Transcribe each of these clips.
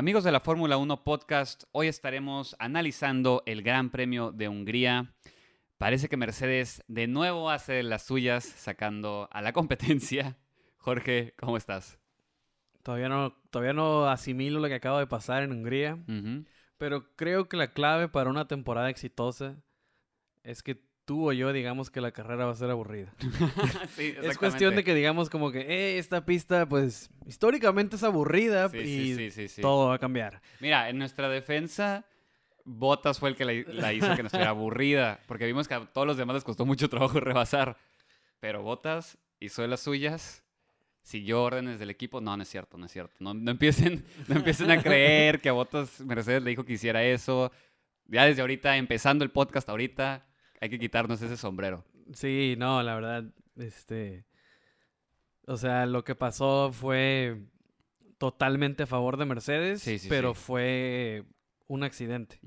Amigos de la Fórmula 1 Podcast, hoy estaremos analizando el Gran Premio de Hungría. Parece que Mercedes de nuevo hace las suyas sacando a la competencia. Jorge, ¿cómo estás? Todavía no, todavía no asimilo lo que acaba de pasar en Hungría, pero creo que la clave para una temporada exitosa es que tú o yo digamos que la carrera va a ser aburrida. Sí, Es cuestión de que digamos como que, eh, esta pista pues históricamente es aburrida Sí, y sí, sí, sí, sí. todo va a cambiar. Mira, en nuestra defensa, Bottas fue el que la, la hizo que nos estuviera aburrida, porque vimos que a todos los demás les costó mucho trabajo rebasar. Pero Bottas hizo de las suyas, siguió órdenes del equipo. No, no es cierto, no es cierto. No, no empiecen, no empiecen a creer que a Bottas Mercedes le dijo que hiciera eso. Ya desde ahorita, empezando el podcast ahorita, hay que quitarnos ese sombrero. Sí, no, la verdad, este... O sea, lo que pasó fue totalmente a favor de Mercedes, Sí, sí, pero sí. fue un accidente.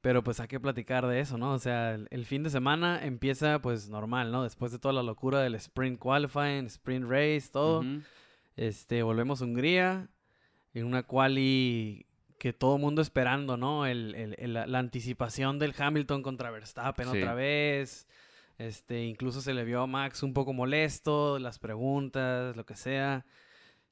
Pero pues hay que platicar de eso, ¿no? O sea, el, el fin de semana empieza pues normal, ¿no? Después de toda la locura del sprint qualifying, sprint race, todo. Este, volvemos a Hungría en una quali que todo el mundo esperando, ¿no? El, el- el- la, la anticipación del Hamilton contra Verstappen Sí. otra vez. Este, incluso se le vio a Max un poco molesto, las preguntas, lo que sea.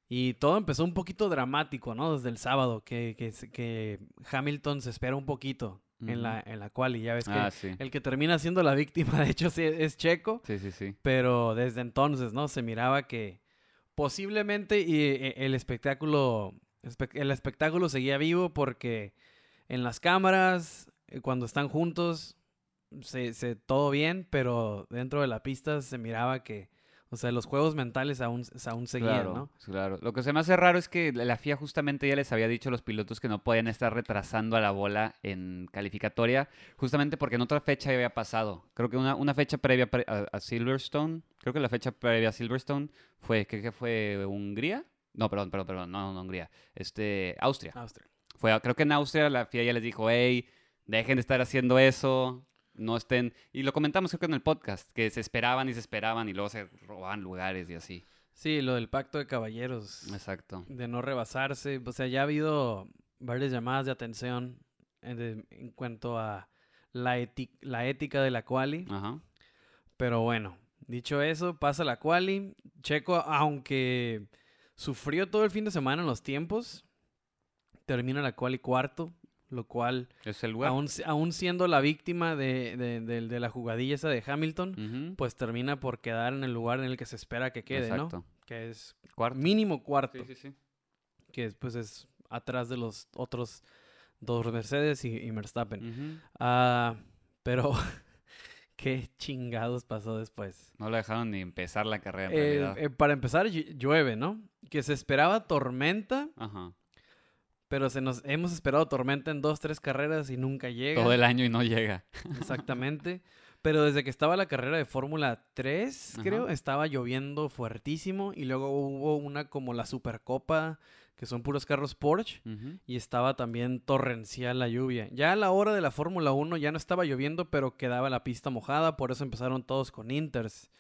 Y todo empezó un poquito dramático, ¿no? Desde el sábado, que, que, que Hamilton se espera un poquito en la, en la quali. Ya ves que Ah, sí. el que termina siendo la víctima, de hecho, sí es Checo. Sí, sí, sí. Pero desde entonces, ¿no? Se miraba que posiblemente y, eh, el espectáculo, espe- el espectáculo seguía vivo porque en las cámaras, eh, cuando están juntos, se, se- todo bien, pero dentro de la pista se miraba que, o sea, los juegos mentales aún, aún seguían, Claro, ¿no? claro. Lo que se me hace raro es que la FIA justamente ya les había dicho a los pilotos que no podían estar retrasando a la bola en calificatoria, justamente porque en otra fecha ya había pasado. Creo que una, una fecha previa pre- a, a Silverstone, creo que la fecha previa a Silverstone fue, ¿qué, qué fue? ¿Hungría? No, perdón, perdón, perdón, no, no Hungría. Este, Austria. Austria. Fue, creo que en Austria la FIA ya les dijo, hey, dejen de estar haciendo eso, no estén... Y lo comentamos creo que en el podcast, que se esperaban y se esperaban y luego se robaban lugares y así. Sí, lo del pacto de caballeros. Exacto. de no rebasarse. O sea, ya ha habido varias llamadas de atención en, de- en cuanto a la, la ética de la quali. Ajá. Pero bueno, dicho eso, pasa la quali. Checo, aunque sufrió todo el fin de semana en los tiempos, termina la quali cuarto, lo cual, Es el aún, aún siendo la víctima de, de- de- de la jugadilla esa de Hamilton, pues termina por quedar en el lugar en el que se espera que quede, Exacto. ¿no? Que es Cuarto. mínimo cuarto Sí, sí, sí. que pues es atrás de los otros dos Mercedes y, y Verstappen. Ah, pero qué chingados pasó después. No lo dejaron ni empezar la carrera en Eh, realidad. eh, para empezar llu- llueve, ¿no? Que se esperaba tormenta, Ajá. pero se nos hemos esperado tormenta en dos, tres carreras y nunca llega. Todo el año y no llega. Exactamente. Pero desde que estaba la carrera de Fórmula 3, Ajá. creo, estaba lloviendo fuertísimo y luego hubo una como la Supercopa, que son puros carros Porsche. Y estaba también torrencial la lluvia. Ya a la hora de la Fórmula 1 ya no estaba lloviendo, pero quedaba la pista mojada, por eso empezaron todos con Inters.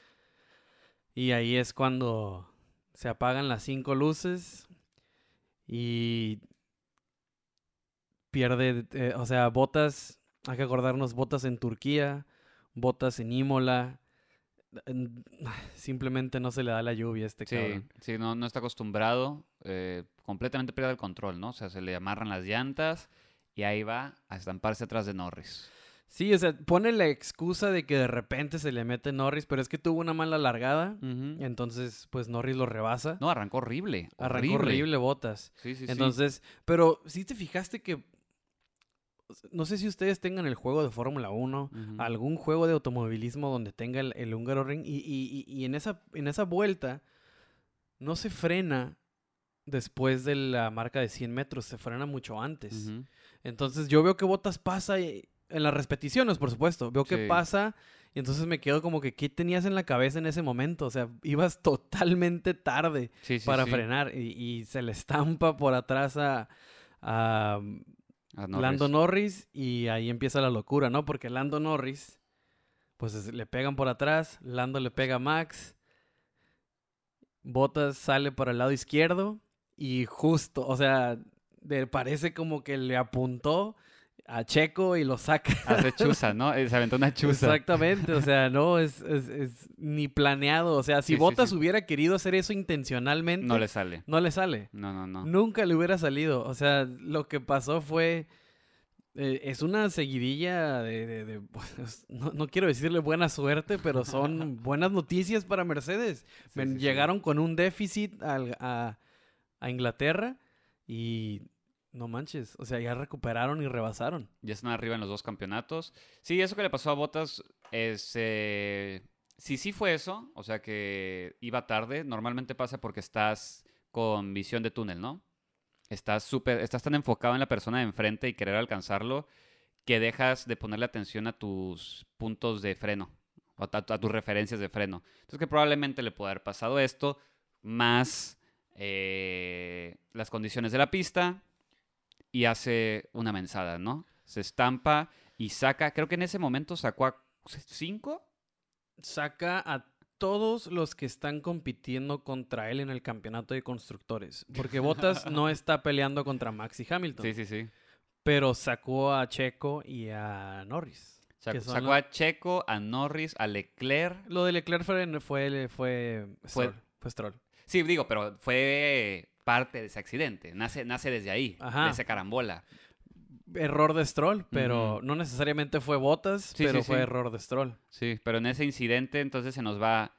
Y ahí es cuando se apagan las cinco luces y pierde, eh, o sea, botas, hay que acordarnos, botas en Turquía, botas en Imola. En- Simplemente no se le da la lluvia a este Sí, cabrón. sí, no, no está acostumbrado. eh, completamente pierde el control, ¿no? O sea, se le amarran las llantas y ahí va a estamparse atrás de Norris. Sí, o sea, pone la excusa de que de repente se le mete Norris, pero es que tuvo una mala largada. Entonces, pues Norris lo rebasa. No, arrancó horrible. Arrancó horrible botas. Sí, sí, sí. Entonces, pero sí te fijaste que. No sé si ustedes tengan el juego de Fórmula 1, Ujú. algún juego de automovilismo donde tenga el, el húngaro ring, y, y- y- en, esa, en esa vuelta no se frena después de la marca de 100 metros, se frena mucho antes. Entonces yo veo que Botas pasa y- en las repeticiones, por supuesto. Veo que pasa y entonces me quedo como que, ¿qué tenías en la cabeza en ese momento? O sea, ibas totalmente tarde Sí, sí, para frenar y, y se le estampa por atrás A Lando Norris y ahí empieza la locura, ¿no? Porque Lando Norris, pues es- le pegan por atrás, Lando le pega a Max, Bottas sale para el lado izquierdo y justo, o sea, parece como que le apuntó a Checo y lo saca. Hace chuza, ¿no? Se aventó una chuza. Exactamente, o sea, no es, es- es ni planeado. O sea, si Sí, sí, Bottas sí. hubiera querido hacer eso intencionalmente, No le sale. no le sale. No, no, no. Nunca le hubiera salido. O sea, lo que pasó fue. eh, es una seguidilla de. de- de- pues, no, no quiero decirle buena suerte, pero son buenas noticias para Mercedes. Llegaron con un déficit al- a, a Inglaterra y. No manches. O sea, ya recuperaron y rebasaron. Ya están arriba en los dos campeonatos. Sí, eso que le pasó a Bottas es... eh, Sí, sí fue eso. O sea que iba tarde. Normalmente pasa porque estás con visión de túnel, ¿no? Estás súper... Estás tan enfocado en la persona de enfrente y querer alcanzarlo que dejas de ponerle atención a tus puntos de freno. A, a tus referencias de freno. Entonces que probablemente le puede haber pasado esto. Más eh, las condiciones de la pista y hace una mensada, ¿no? Se estampa y saca, creo que en ese momento sacó a cinco. Saca a todos los que están compitiendo contra él en el campeonato de constructores. Porque Bottas no está peleando contra Max y Hamilton. Sí, sí, sí. Pero sacó a Checo y a Norris. Sacó, los- a Checo, a Norris, a Leclerc. Lo de Leclerc fue, fue, fue, Fue- Stroll, fue Stroll. Sí, digo, pero fue parte de ese accidente. Nace, nace desde ahí, Ajá. de esa carambola. Error de Stroll, pero no necesariamente fue Bottas, Sí, pero sí, fue sí. error de Stroll. Sí, pero en ese incidente entonces se nos va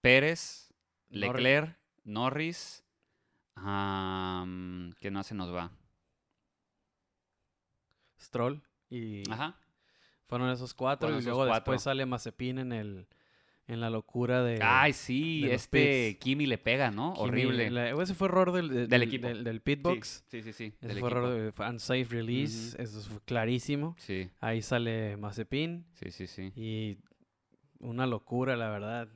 Pérez. Leclerc, Norris. ¿Qué no se nos va? Stroll y Ajá. fueron esos cuatro Fueron y luego cuatro. después sale Mazepin en el en la locura de Ay, sí, de este. Kimi le pega, ¿no? Kimi. Horrible. La- ese fue error del, del, Del equipo. del, pitbox. Sí, sí, sí. Ese del fue equipo. error de fue unsafe release, eso fue clarísimo. Sí, Ahí sale Mazepin sí, sí, sí. y una locura, la verdad.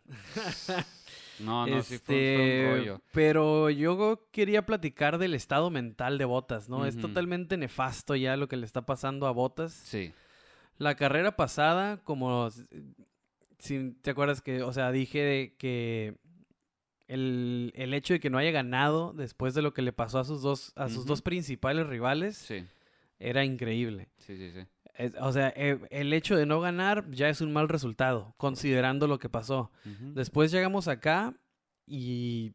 No, no, sí fue, un- Este, rollo. Pero yo quería platicar del estado mental de Botas, ¿no? Es totalmente nefasto ya lo que le está pasando a Botas. Sí, La carrera pasada, como si te acuerdas que, o sea, dije de que el, el hecho de que no haya ganado después de lo que le pasó a sus dos, a sus dos principales rivales sí, era increíble. sí, sí, sí. Es- o sea, eh, el hecho de no ganar ya es un mal resultado, considerando lo que pasó. Después llegamos acá y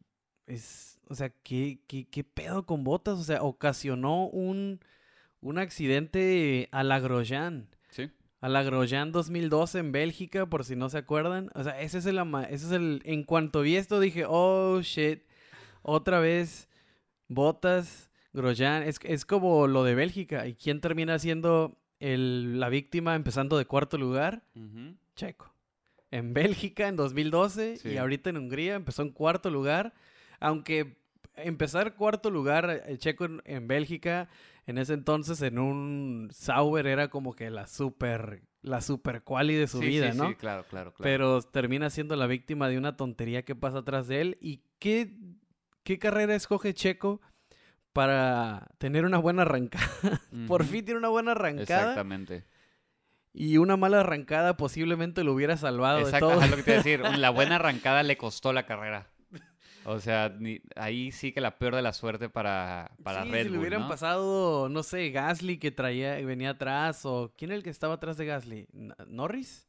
es, o sea, ¿qué, qué, qué pedo con botas? O sea, ocasionó un, un accidente a la Grosjean. A la Grosjean 2012 en Bélgica, por si no se acuerdan. O sea, ese es el, ama- ese es el, en cuanto vi esto dije, oh, shit, otra vez, botas, Grosjean. Es, es como lo de Bélgica. ¿Y quién termina siendo el, la víctima empezando de cuarto lugar? Checo. En Bélgica en 2012 Sí. y ahorita en Hungría empezó en cuarto lugar. Aunque empezar cuarto lugar eh, Checo en, en Bélgica en ese entonces en un Sauber era como que la super la super quali de su Sí, vida, sí, ¿no? Sí, claro, claro, claro. Pero termina siendo la víctima de una tontería que pasa atrás de él. ¿Y qué, qué carrera escoge Checo para tener una buena arrancada? Por fin tiene una buena arrancada. Exactamente. Y una mala arrancada posiblemente lo hubiera salvado Exacto, de todo. ajá, lo que te iba a decir. La buena arrancada le costó la carrera. O sea, ni- ahí sí que la peor de la suerte para, para sí, Red si le hubieran ¿no? pasado, no sé, Gasly que traía, venía atrás, o ¿quién era el que estaba atrás de Gasly? ¿Norris?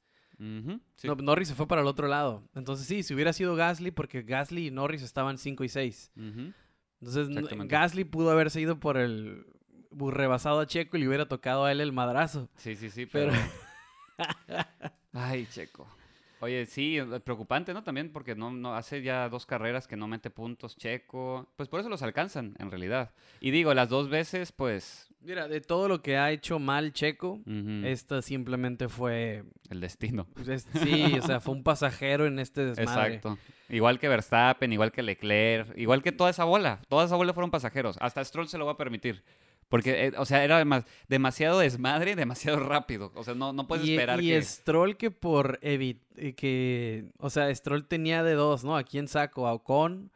Sí. No, Norris se fue para el otro lado. Entonces sí, si hubiera sido Gasly, porque Gasly y Norris estaban 5 y 6. Ujú. Entonces. Gasly pudo haberse ido por el rebasado a Checo y le hubiera tocado a él el madrazo. Sí, sí, sí, Pero- pero... Ay, Checo. Oye, sí, es preocupante, ¿no? También porque no, no hace ya dos carreras que no mete puntos Checo. Pues por eso los alcanzan, en realidad. Y digo, las dos veces, pues... Mira, de todo lo que ha hecho mal Checo, ujú, esta simplemente fue... El destino. es- sí, o sea, fue un pasajero en este desmadre. Exacto. Igual que Verstappen, igual que Leclerc, igual que toda esa bola. Toda esa bola fueron pasajeros. Hasta Stroll se lo va a permitir. Porque, eh, o sea, era demas- demasiado desmadre, demasiado rápido. O sea, no, no puedes y, esperar y que... Stroll que por evitar que, o sea, Stroll tenía de dos, ¿no? ¿A quién saco? ¿A Ocon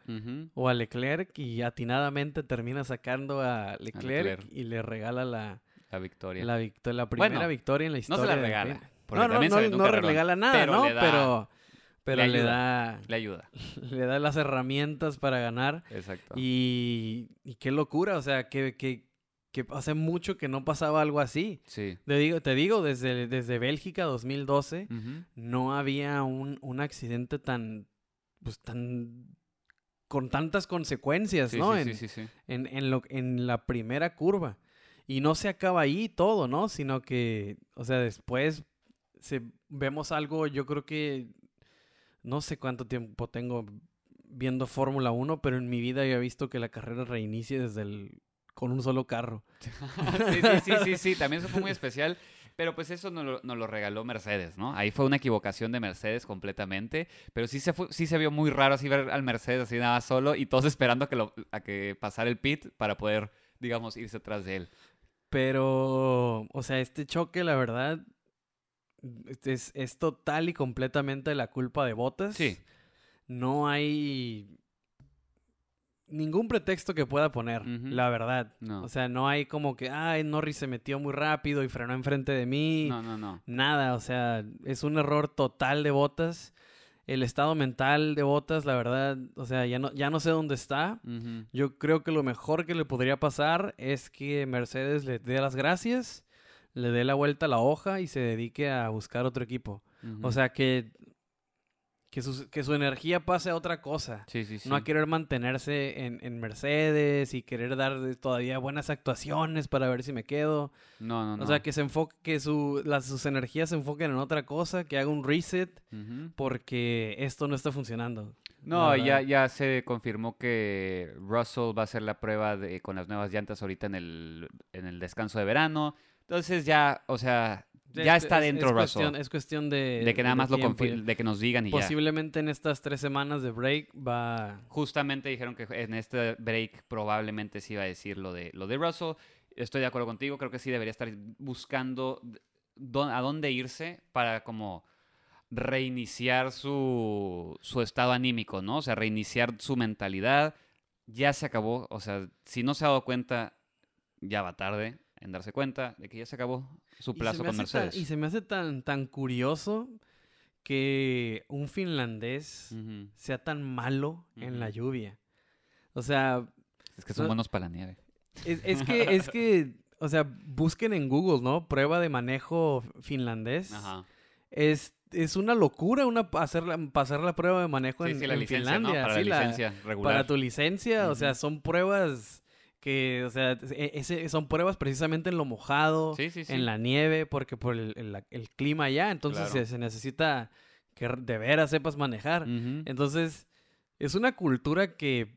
o a Leclerc? Y atinadamente termina sacando a Leclerc, Leclerc. y le regala la, La victoria. la, victo- la primera Bueno, victoria en la no historia. se la regala. No, no, no, no regala nada, pero ¿no? le da- pero pero le da Le ayuda. le da las herramientas para ganar. Exacto. Y, y qué locura, o sea, qué, qué, que hace mucho que no pasaba algo así. Sí. Te digo, te digo desde, desde Bélgica 2012 Ujú. no había un, un accidente tan, pues tan, con tantas consecuencias, Sí, ¿no? sí, en, sí, sí, sí. en, en lo, en la primera curva. Y no se acaba ahí todo, ¿no? Sino que, o sea, después se, vemos algo, yo creo que, no sé cuánto tiempo tengo viendo Fórmula 1, pero en mi vida yo he visto que la carrera reinicie desde el, con un solo carro. sí, sí, sí, sí, sí, también eso fue muy especial. Pero pues eso nos lo, nos lo regaló Mercedes, ¿no? Ahí fue una equivocación de Mercedes completamente. Pero sí se, fue, sí se vio muy raro así ver al Mercedes así nada solo y todos esperando a que, lo, a que pasara el pit para poder, digamos, irse atrás de él. Pero, o sea, este choque, la verdad, es, es total y completamente la culpa de Botas. Sí. No hay ningún pretexto que pueda poner, la verdad. No. O sea, no hay como que, ay, Norris se metió muy rápido y frenó enfrente de mí. No, no, no. Nada, o sea, es un error total de Botas. El estado mental de Botas, la verdad, o sea, ya no, ya no sé dónde está. Yo creo que lo mejor que le podría pasar es que Mercedes le dé las gracias, le dé la vuelta a la hoja y se dedique a buscar otro equipo. O sea, que, que, su, que su energía pase a otra cosa. sí, sí, sí. No a querer mantenerse en, en Mercedes y querer dar todavía buenas actuaciones para ver si me quedo. No, no, no. O sea, que se enfoque, que su, las, sus energías se enfoquen en otra cosa, que haga un reset, porque esto no está funcionando. No, ya, ya se confirmó que Russell va a hacer la prueba de, con las nuevas llantas ahorita en el, en el descanso de verano. Entonces ya, o sea, ya Es- está es- dentro es Russell. Es cuestión de... de que nada de más lo tiempo confir- de que nos digan y ya. Posiblemente en estas tres semanas de break va... Justamente dijeron que en este break probablemente se iba a decir lo de, lo de Russell. Estoy de acuerdo contigo, creo que sí debería estar buscando a dónde irse para como reiniciar su, su estado anímico, ¿no? O sea, reiniciar su mentalidad. Ya se acabó, o sea, si no se ha dado cuenta, ya va tarde en darse cuenta de que ya se acabó su plazo con tan- Mercedes. y se me hace tan, tan curioso que un finlandés sea tan malo en la lluvia. O sea, Es que son No- buenos para la nieve. es, es que, es que, o sea, busquen en Google, ¿no? Prueba de manejo finlandés. Ajá. Es, es una locura una, hacer la, pasar la prueba de manejo Sí, en, sí, la en licencia, Finlandia. ¿no? Para sí, la licencia regular. para tu licencia, o sea, son pruebas que, o sea, e- ese, son pruebas precisamente en lo mojado, Sí, sí, sí. en la nieve, porque por el, el- el clima allá, entonces Claro. se, se necesita que de veras sepas manejar. Entonces, es una cultura que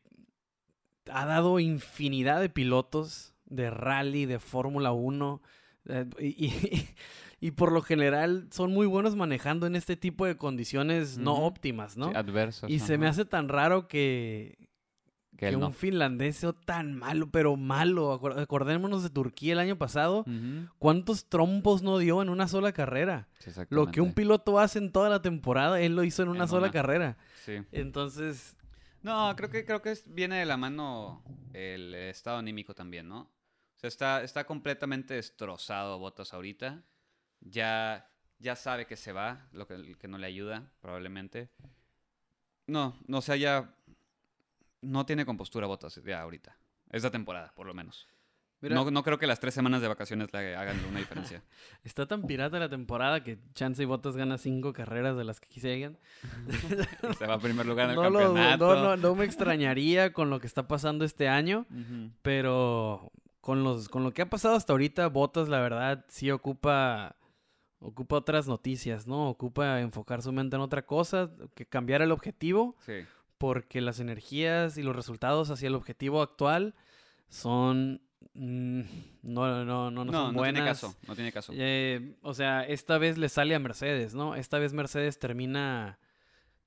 ha dado infinidad de pilotos de rally, de Fórmula 1, eh, y, y- y por lo general son muy buenos manejando en este tipo de condiciones no óptimas, ¿no? Sí, adversos. y se me hace tan raro que, que que un no. finlandés tan malo, pero malo. Acor- Acordémonos de Turquía el año pasado. ¿Cuántos trompos no dio en una sola carrera? Sí, Lo que un piloto hace en toda la temporada, él lo hizo en una En sola una. carrera. Sí. Entonces, No, creo que, creo que viene de la mano el estado anímico también, ¿no? O sea, está, está completamente destrozado Botas ahorita. Ya, ya sabe que se va, lo que, que no le ayuda, probablemente. No, no, o sea, ya no tiene compostura Botas ya ahorita. Esta temporada, por lo menos. mira, No, no creo que las tres semanas de vacaciones le hagan una diferencia. está tan pirata la temporada que Chance y Bottas gana cinco carreras de las que quisieran. se va a primer lugar en el No, lo- campeonato. no, no, no me extrañaría con lo que está pasando este año. Pero con los con lo que ha pasado hasta ahorita, Botas la verdad sí ocupa ocupa otras noticias, ¿no? Ocupa enfocar su mente en otra cosa, que cambiar el objetivo, Sí. Porque las energías y los resultados hacia el objetivo actual son mm, no, no, no, no, No, son no buenas. tiene caso, no tiene caso. Eh, o sea, esta vez le sale a Mercedes, ¿no? Esta vez Mercedes termina,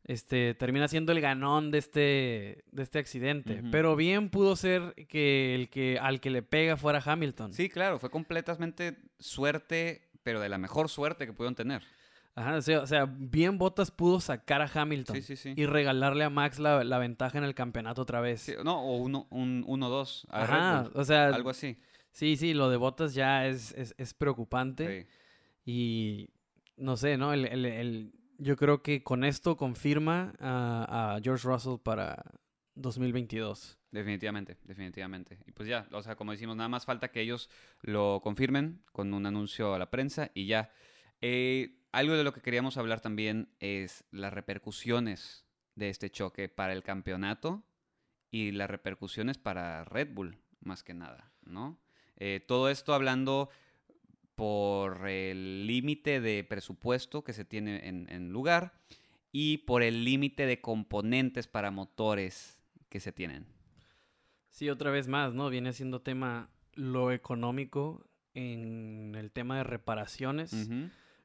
este, termina siendo el ganón de este, de este accidente. Ujú. Pero bien pudo ser que el que al que le pega fuera Hamilton. Sí, claro, fue completamente suerte, pero de la mejor suerte que pudieron tener. Ajá, o sea, o sea, bien Bottas pudo sacar a Hamilton Sí, sí, sí. y regalarle a Max la, la ventaja en el campeonato otra vez. No, o uno, un 1-2 Red Ajá, o sea, algo así. sí, sí, lo de Bottas ya es, es, es preocupante. Sí. Y no sé, ¿no? El, el- el- yo creo que con esto confirma a, a George Russell para, 2022. Definitivamente, definitivamente. Y pues ya, o sea, como decimos, nada más falta que ellos lo confirmen con un anuncio a la prensa y ya. Eh, algo de lo que queríamos hablar también es las repercusiones de este choque para el campeonato y las repercusiones para Red Bull, más que nada, ¿no? Eh, todo esto hablando por el límite de presupuesto que se tiene en, en lugar y por el límite de componentes para motores que se tienen. Sí, otra vez más, ¿no? Viene siendo tema lo económico en el tema de reparaciones.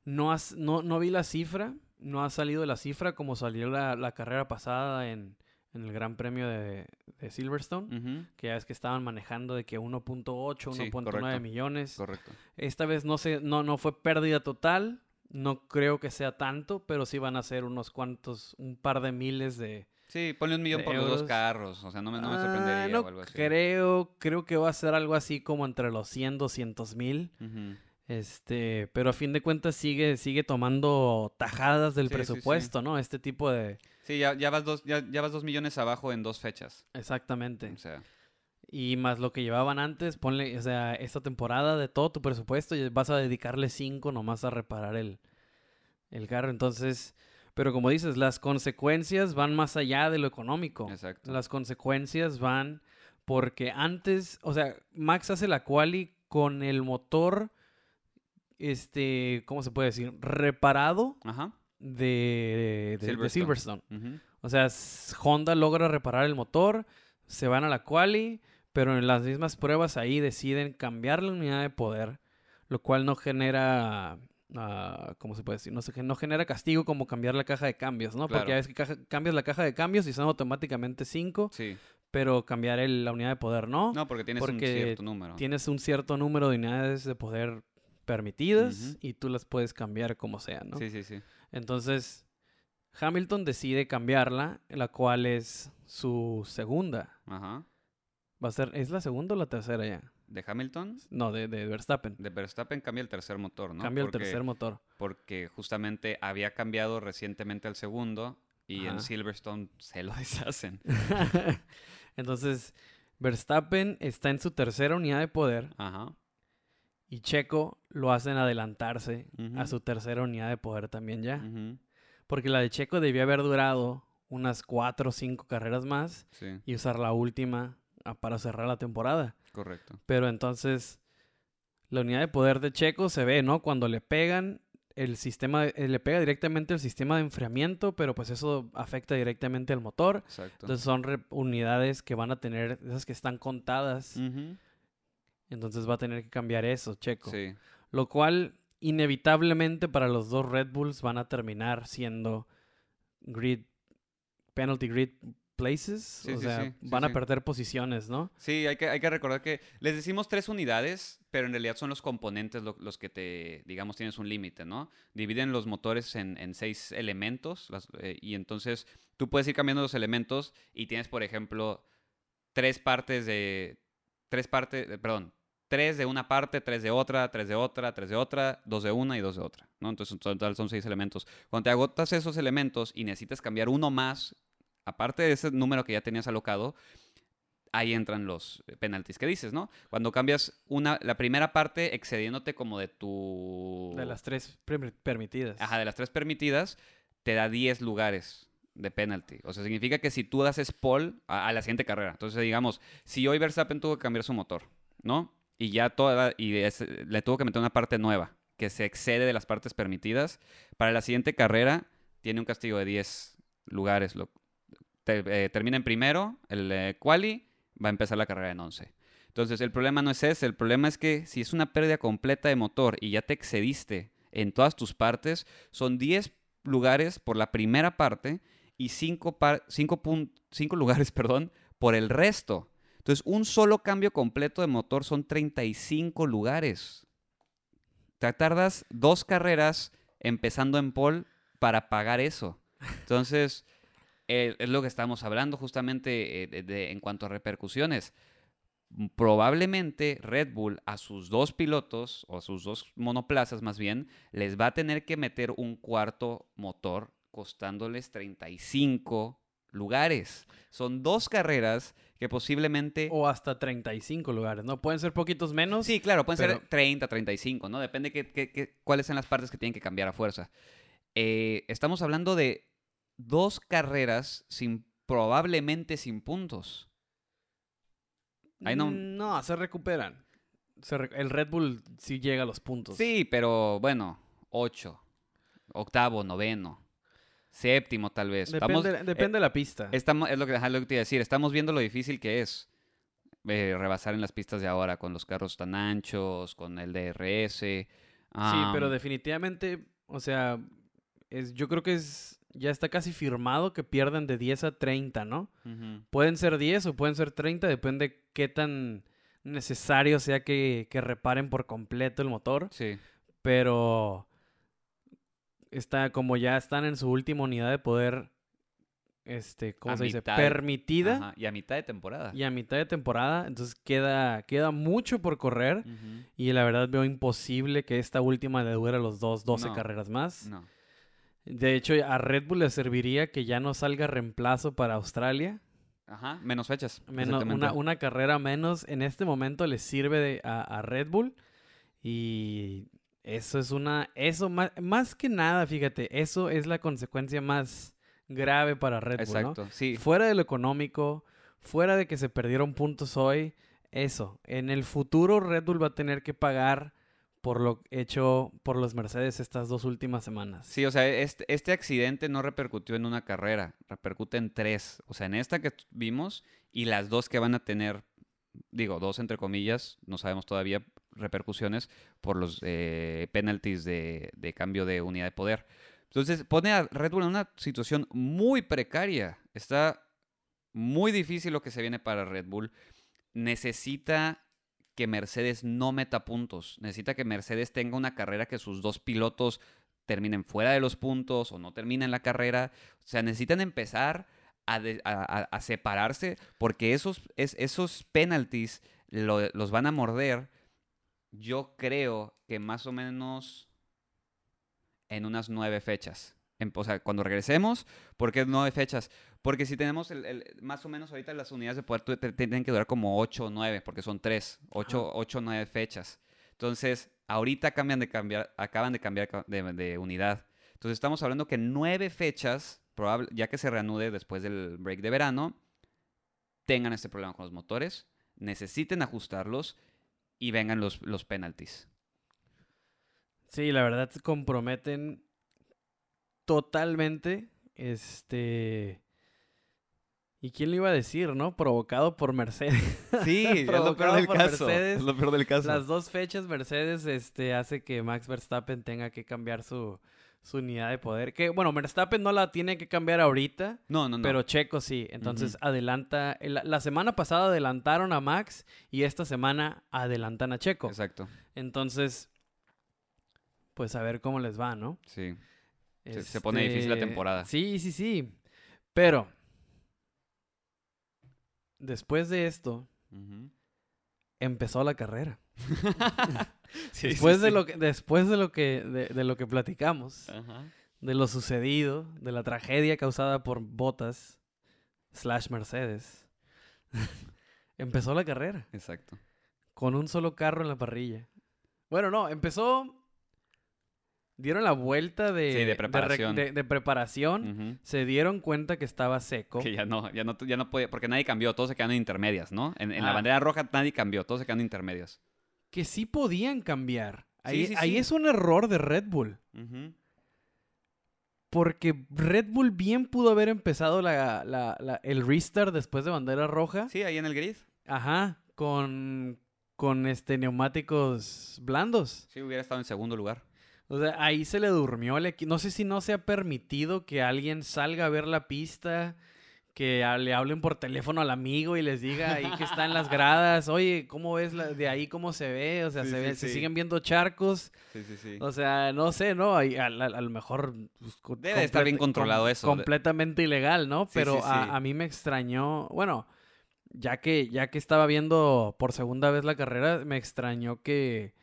No, has, no, no vi la cifra, no ha salido la cifra como salió la, la carrera pasada en, en el Gran Premio de, de Silverstone, que ya es que estaban manejando de que 1.8, Sí, 1.9 correcto. millones. Correcto. Esta vez no, se, no, no fue pérdida total, no creo que sea tanto, pero sí van a ser unos cuantos, un par de miles de... Sí, ponle un millón por los dos carros. O sea, no me, no me Ah, sorprendería no o algo así. creo, creo que va a ser algo así como entre los 100, 200 mil. Ujú. Este, pero a fin de cuentas sigue, sigue tomando tajadas del Sí, sí, sí. presupuesto, ¿no? Este tipo de... Sí, ya, ya, vas dos, ya, ya vas dos millones abajo en dos fechas. Exactamente. O sea, Y más lo que llevaban antes, ponle, o sea, esta temporada de todo tu presupuesto y vas a dedicarle cinco nomás a reparar el, el carro. Entonces, pero como dices, las consecuencias van más allá de lo económico. exacto. Las consecuencias van porque antes, o sea, Max hace la quali con el motor, este, ¿cómo se puede decir? Reparado Ajá. de, de- de Silverstone. O sea, Honda logra reparar el motor, se van a la quali, pero en las mismas pruebas ahí deciden cambiar la unidad de poder, lo cual no genera, ah, ¿cómo se puede decir? No, se, no genera castigo como cambiar la caja de cambios, ¿no? Porque a veces que caja- cambias la caja de cambios y son automáticamente 5, Sí. pero cambiar el- la unidad de poder no. No, porque tienes un cierto número. Tienes un cierto número de unidades de poder permitidas y tú las puedes cambiar como sea, ¿no? Sí, sí, sí. Entonces, Hamilton decide cambiarla, la cual es su segunda. Ajá. Va a ser, ¿es la segunda o la tercera ya? De Hamilton, No, de, de Verstappen. de Verstappen cambia el tercer motor, ¿no? Cambia el tercer motor. Porque justamente había cambiado recientemente al segundo y en. Silverstone se lo deshacen. Entonces, Verstappen está en su tercera unidad de poder Ajá. Y Checo lo hacen adelantarse a su tercera unidad de poder también ya. Porque la de Checo debió haber durado unas cuatro o cinco carreras más Sí, y usar la última ah, para cerrar la temporada. correcto. Pero entonces, la unidad de poder de Checo se ve, ¿no? Cuando le pegan, el sistema, eh, le pega directamente el sistema de enfriamiento, pero pues eso afecta directamente al motor. Exacto. Entonces son unidades que van a tener, esas que están contadas. Ujú. Entonces va a tener que cambiar eso, Checo. Sí. Lo cual, inevitablemente para los dos Red Bulls van a terminar siendo grid, penalty grid places. Sí, o sí, sea, van a perder posiciones, ¿no? Sí, hay que, hay que recordar que les decimos tres unidades, pero en realidad son los componentes lo- los que te, digamos, tienes un límite, ¿no? Dividen los motores en, en seis elementos las- eh, y entonces tú puedes ir cambiando los elementos y tienes, por ejemplo, tres partes de, tres partes, perdón, tres de una parte, tres de otra, tres de otra, tres de otra, dos de una y dos de otra, ¿no? Entonces en total son seis elementos. Cuando te agotas esos elementos y necesitas cambiar uno más, aparte de ese número que ya tenías alocado, ahí entran los penaltis que dices, ¿no? Cuando cambias una, la primera parte excediéndote como de tu... De las tres permi- permitidas. Ajá, de las tres permitidas, te da 10 lugares de penalty. O sea, significa que si tú haces pole a, a la siguiente carrera, entonces digamos, si hoy Verstappen tuvo que cambiar su motor, ¿no? Y ya toda, y es- le tuvo que meter una parte nueva, que se excede de las partes permitidas, para la siguiente carrera tiene un castigo de 10 lugares. Eh, termina en primero, el eh, quali, va a empezar la carrera en 11. Entonces, el problema no es ese, el problema es que si es una pérdida completa de motor y ya te excediste en todas tus partes, son 10 lugares por la primera parte y 5 lugares, perdón, por el resto. Entonces, un solo cambio completo de motor son 35 lugares. Te tardas dos carreras empezando en pole para pagar eso. Entonces, eh, es lo que estamos hablando justamente eh, de- en cuanto a repercusiones. Probablemente Red Bull a sus dos pilotos, o a sus dos monoplazas más bien, les va a tener que meter un cuarto motor costándoles 35 lugares. Son dos carreras que posiblemente... O hasta 35 lugares, ¿no? Pueden ser poquitos menos. Sí, claro, pueden pero- ser 30, 35, ¿no? Depende que, que- que- cuáles son las partes que tienen que cambiar a fuerza. Eh, estamos hablando de dos carreras sin probablemente sin puntos. Ahí no- Mm, No, se recuperan. Se re- El Red Bull sí llega a los puntos. Sí, pero bueno, 8, octavo, noveno, séptimo tal vez. Depende, Vamos- depende de la pista. eh, estamos, es lo que, ajá, lo que te iba a decir, estamos viendo lo difícil que es eh, rebasar en las pistas de ahora con los carros tan anchos, con el DRS. Sí, pero definitivamente, o sea, es, yo creo que es ya está casi firmado que pierden de 10 a 30, ¿no? Pueden ser 10 o pueden ser 30, depende qué tan necesario sea que, que reparen por completo el motor, Sí, pero está como ya están en su última unidad de poder, este, ¿cómo A se dice? mitad Permitida ajá, y a mitad de temporada. y a mitad de temporada, entonces queda, queda mucho por correr y la verdad veo imposible que esta última le dure los dos, 12 No. carreras más. No. De hecho, a Red Bull le serviría que ya no salga reemplazo para Australia. Ajá, menos fechas. Menos, una carrera menos en este momento le sirve de- a, a Red Bull. Y eso es una. Eso más, más que nada, fíjate, eso es la consecuencia más grave para Red Bull. ¿no? Exacto, sí. Fuera de lo económico, fuera de que se perdieron puntos hoy, eso. En el futuro, Red Bull va a tener que pagar por lo hecho por los Mercedes estas dos últimas semanas. Sí, o sea, este, este accidente no repercutió en una carrera, repercute en tres. O sea, en esta que vimos y las dos que van a tener, digo, dos entre comillas, no sabemos todavía repercusiones por los eh, penalties de, cambio de unidad de poder. Entonces, pone a Red Bull en una situación muy precaria. Está muy difícil lo que se viene para Red Bull. Necesita que Mercedes no meta puntos. Necesita que Mercedes tenga una carrera que sus dos pilotos terminen fuera de los puntos o no terminen la carrera. O sea, necesitan empezar a, separarse porque esos, es- esos penalties lo- los van a morder. Yo creo que más o menos en unas nueve fechas. En- o sea, cuando regresemos, ¿por qué nueve fechas? Porque si tenemos el, el- más o menos ahorita las unidades de poder te- tienen que durar como 8 o 9, porque son 3, 8 o 9 fechas. Entonces, ahorita cambian de cambiar, acaban de cambiar ca- de, de unidad. Entonces, estamos hablando que 9 fechas, probable, ya que se reanude después del break de verano, tengan este problema con los motores, necesiten ajustarlos y vengan los, los penalties. Sí, la verdad se comprometen totalmente. Este. ¿Y quién le iba a decir, no? Provocado por Mercedes. Sí, es lo peor del caso. Mercedes. Es lo peor del caso. Las dos fechas Mercedes este, hace que Max Verstappen tenga que cambiar su, su unidad de poder. Que bueno, Verstappen no la tiene que cambiar ahorita, No, no, no. pero Checo sí. Entonces adelanta. el- La semana pasada adelantaron a Max y esta semana adelantan a Checo. Exacto. Entonces, pues a ver cómo les va, ¿no? Sí. Se- se pone difícil la Este, temporada. Sí, sí, sí. Pero, después de esto, empezó la carrera. Sí, después sí, de sí. lo que, después de lo que, de, de lo que platicamos, Ajá. de lo sucedido, de la tragedia causada por Botas slash Mercedes, empezó la carrera Exacto. con un solo carro en la parrilla. Bueno, no, empezó. Dieron la vuelta de, Sí, de re- preparación. de- de preparación. Se dieron cuenta que estaba seco. Que ya no, ya no, ya no podía, porque nadie cambió, todos se quedan en intermedias, ¿no? En, en la Ah. bandera roja nadie cambió, todos se quedan en intermedias. Que sí podían cambiar. Ahí, sí, ahí sí. es un error de Red Bull. Porque Red Bull bien pudo haber empezado la, la- la- el restart después de bandera roja. Sí, ahí en el grid. Ajá. Con, con este neumáticos blandos. Sí, hubiera estado en segundo lugar. O sea, ahí se le durmió el equipo. No sé si no se ha permitido que alguien salga a ver la pista, que le hablen por teléfono al amigo y les diga ahí que está en las gradas, oye, ¿cómo ves la- de ahí cómo se ve? O sea, Sí, se, sí, ve- se sí. siguen viendo charcos. Sí, sí, sí. O sea, no sé, ¿no? A, a- a lo mejor... pues, Debe de estar bien controlado com- eso. Completamente ilegal, ¿no? Pero a- mí me extrañó... Bueno, ya que, ya que estaba viendo por segunda vez la carrera, me extrañó que,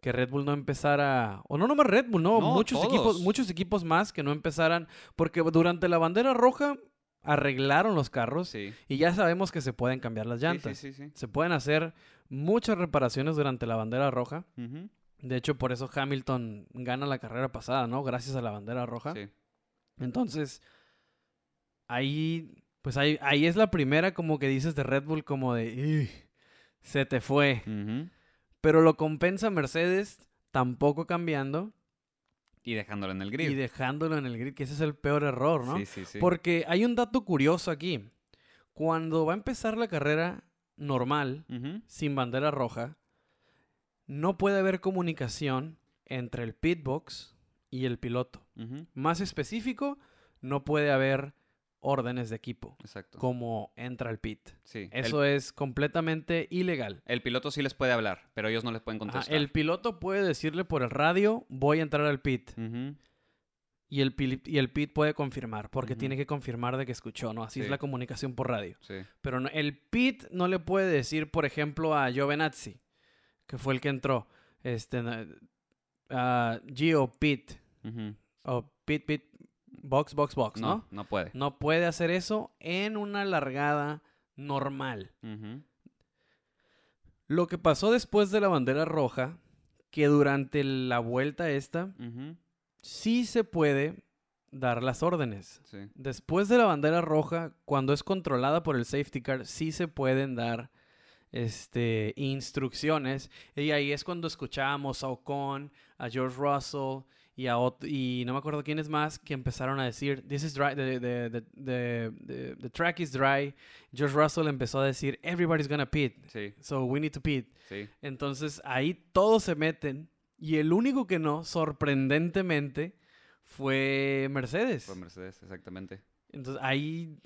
que Red Bull no empezara... O no nomás Red Bull, no. No, muchos, equipos, muchos equipos más que no empezaran... Porque durante la bandera roja arreglaron los carros Sí. y ya sabemos que se pueden cambiar las llantas. Sí, sí, sí. Se pueden hacer muchas reparaciones durante la bandera roja. De hecho, por eso Hamilton gana la carrera pasada, ¿no? Gracias a la bandera roja. Sí. Entonces, ahí, pues ahí, ahí es la primera como que dices de Red Bull como de, "Ih, se te fue. Pero lo compensa Mercedes tampoco cambiando Y dejándolo en el grid. y dejándolo en el grid, que ese es el peor error, ¿no? Sí, sí, sí. Porque hay un dato curioso aquí. Cuando va a empezar la carrera normal, sin bandera roja, no puede haber comunicación entre el pitbox y el piloto. Más específico, no puede haber órdenes de equipo, Exacto. como entra el pit. Sí. El- Eso es completamente ilegal. El, piloto sí les puede hablar, pero ellos no les pueden contestar. el piloto puede decirle por el radio, voy a entrar al pit. Y el, pili- y el pit puede confirmar, porque tiene que confirmar de que escuchó, ¿no? Así es la comunicación por radio. Sí. Pero no- el pit no le puede decir, por ejemplo, a Giovinazzi, que fue el que entró, este, a Gio Pit, o Pit Pit, Box Box Box, ¿no? No, no puede. No puede hacer eso en una largada normal. Lo que pasó después de la bandera roja, que durante la vuelta esta, sí se puede dar las órdenes. Sí. Después de la bandera roja, cuando es controlada por el safety car, sí se pueden dar este, instrucciones. Y ahí es cuando escuchábamos a Ocon, a George Russell y a y no me acuerdo quién es más que empezaron a decir this is dry the, the, the, the- the- the track is dry George Russell empezó a decir everybody's gonna pit Sí. so we need to pit Sí. entonces ahí todos se meten y el único que no sorprendentemente fue Mercedes Fue Mercedes, exactamente. entonces ahí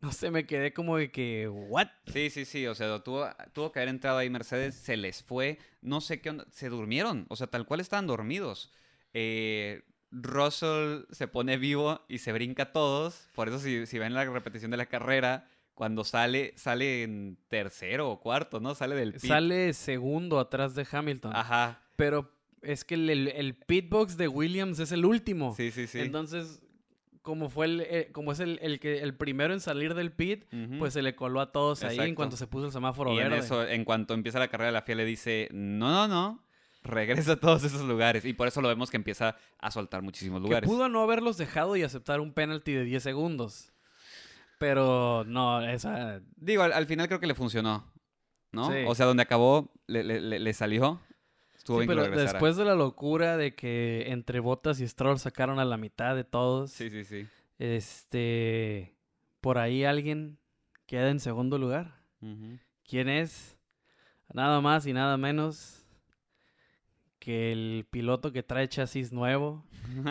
no sé me quedé como de que what Sí, sí, sí. O sea, tuvo, tuvo que haber entrado ahí Mercedes, se les fue. No sé qué onda. Se durmieron. O sea, tal cual estaban dormidos. Eh, Russell se pone vivo y se brinca a todos. Por eso, si, si ven la repetición de la carrera, cuando sale, sale en tercero o cuarto, ¿no? Sale del pit. sale segundo atrás de Hamilton Ajá. pero es que el, el, el pitbox de Williams es el último Sí, sí, sí. entonces como fue el eh, como es el, el que el primero en salir del pit pues se le coló a todos ahí en Exacto. cuanto se puso el semáforo y en eso, en cuanto empieza la carrera, la FIA le dice, no, no, no, regresa a todos esos lugares. Y por eso lo vemos que empieza a soltar muchísimos que lugares. pudo no haberlos dejado y aceptar un penalty de 10 segundos pero no esa Digo, al, al final creo que le funcionó, ¿no? Sí. O sea, donde acabó, le, le- le- salió. Estuvo Sí, bien que pero después de la locura de que entre Bottas y Stroll sacaron a la mitad de todos, Sí, sí, sí. este, por ahí alguien queda en segundo lugar. ¿Quién es? Nada más y nada menos que el piloto que trae chasis nuevo,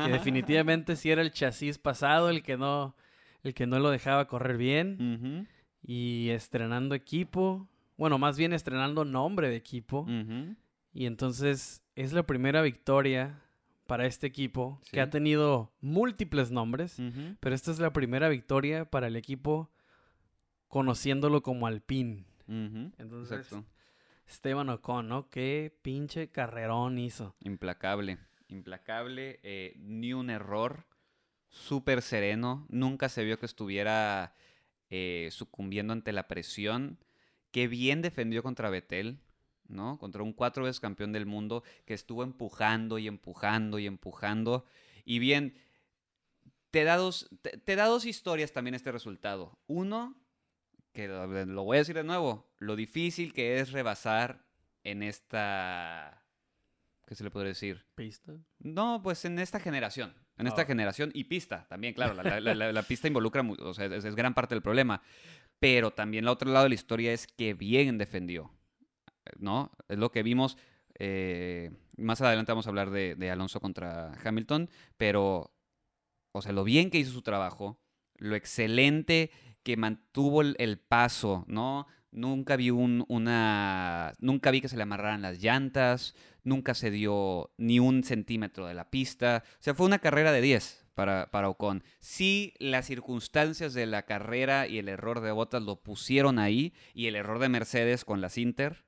que definitivamente sí era el chasis pasado, el que no, el que no lo dejaba correr bien y estrenando equipo, bueno, más bien estrenando nombre de equipo. Y entonces es la primera victoria para este equipo Sí. que ha tenido múltiples nombres, pero esta es la primera victoria para el equipo conociéndolo como Alpine. Entonces, Exacto. Esteban Ocon, ¿no? Qué pinche carrerón hizo. Implacable. Implacable. eh, ni un error. Súper sereno. Nunca se vio que estuviera eh, sucumbiendo ante la presión. Qué bien defendió contra Betel. ¿no? Contra un cuatro veces campeón del mundo que estuvo empujando y empujando y empujando. Y bien, te da dos, te da dos historias también este resultado. Uno, que lo, lo voy a decir de nuevo, lo difícil que es rebasar en esta... ¿Qué se le podría decir? ¿Pista? No, pues en esta generación. En esta Ah. generación y pista también, claro. La, la- la- la pista involucra, o sea, es, es gran parte del problema. Pero también el otro lado de la historia es que bien defendió. ¿No? Es lo que vimos. eh, más adelante vamos a hablar de, de Alonso contra Hamilton. Pero, o sea, lo bien que hizo su trabajo, lo excelente que mantuvo el, el paso, ¿no? Nunca vi un- una. Nunca vi que se le amarraran las llantas nunca se dio ni un centímetro de la pista. O sea, fue una carrera de 10 para, para Ocon. Sí, las circunstancias de la carrera y el error de Bottas lo pusieron ahí, y el error de Mercedes con las Inter,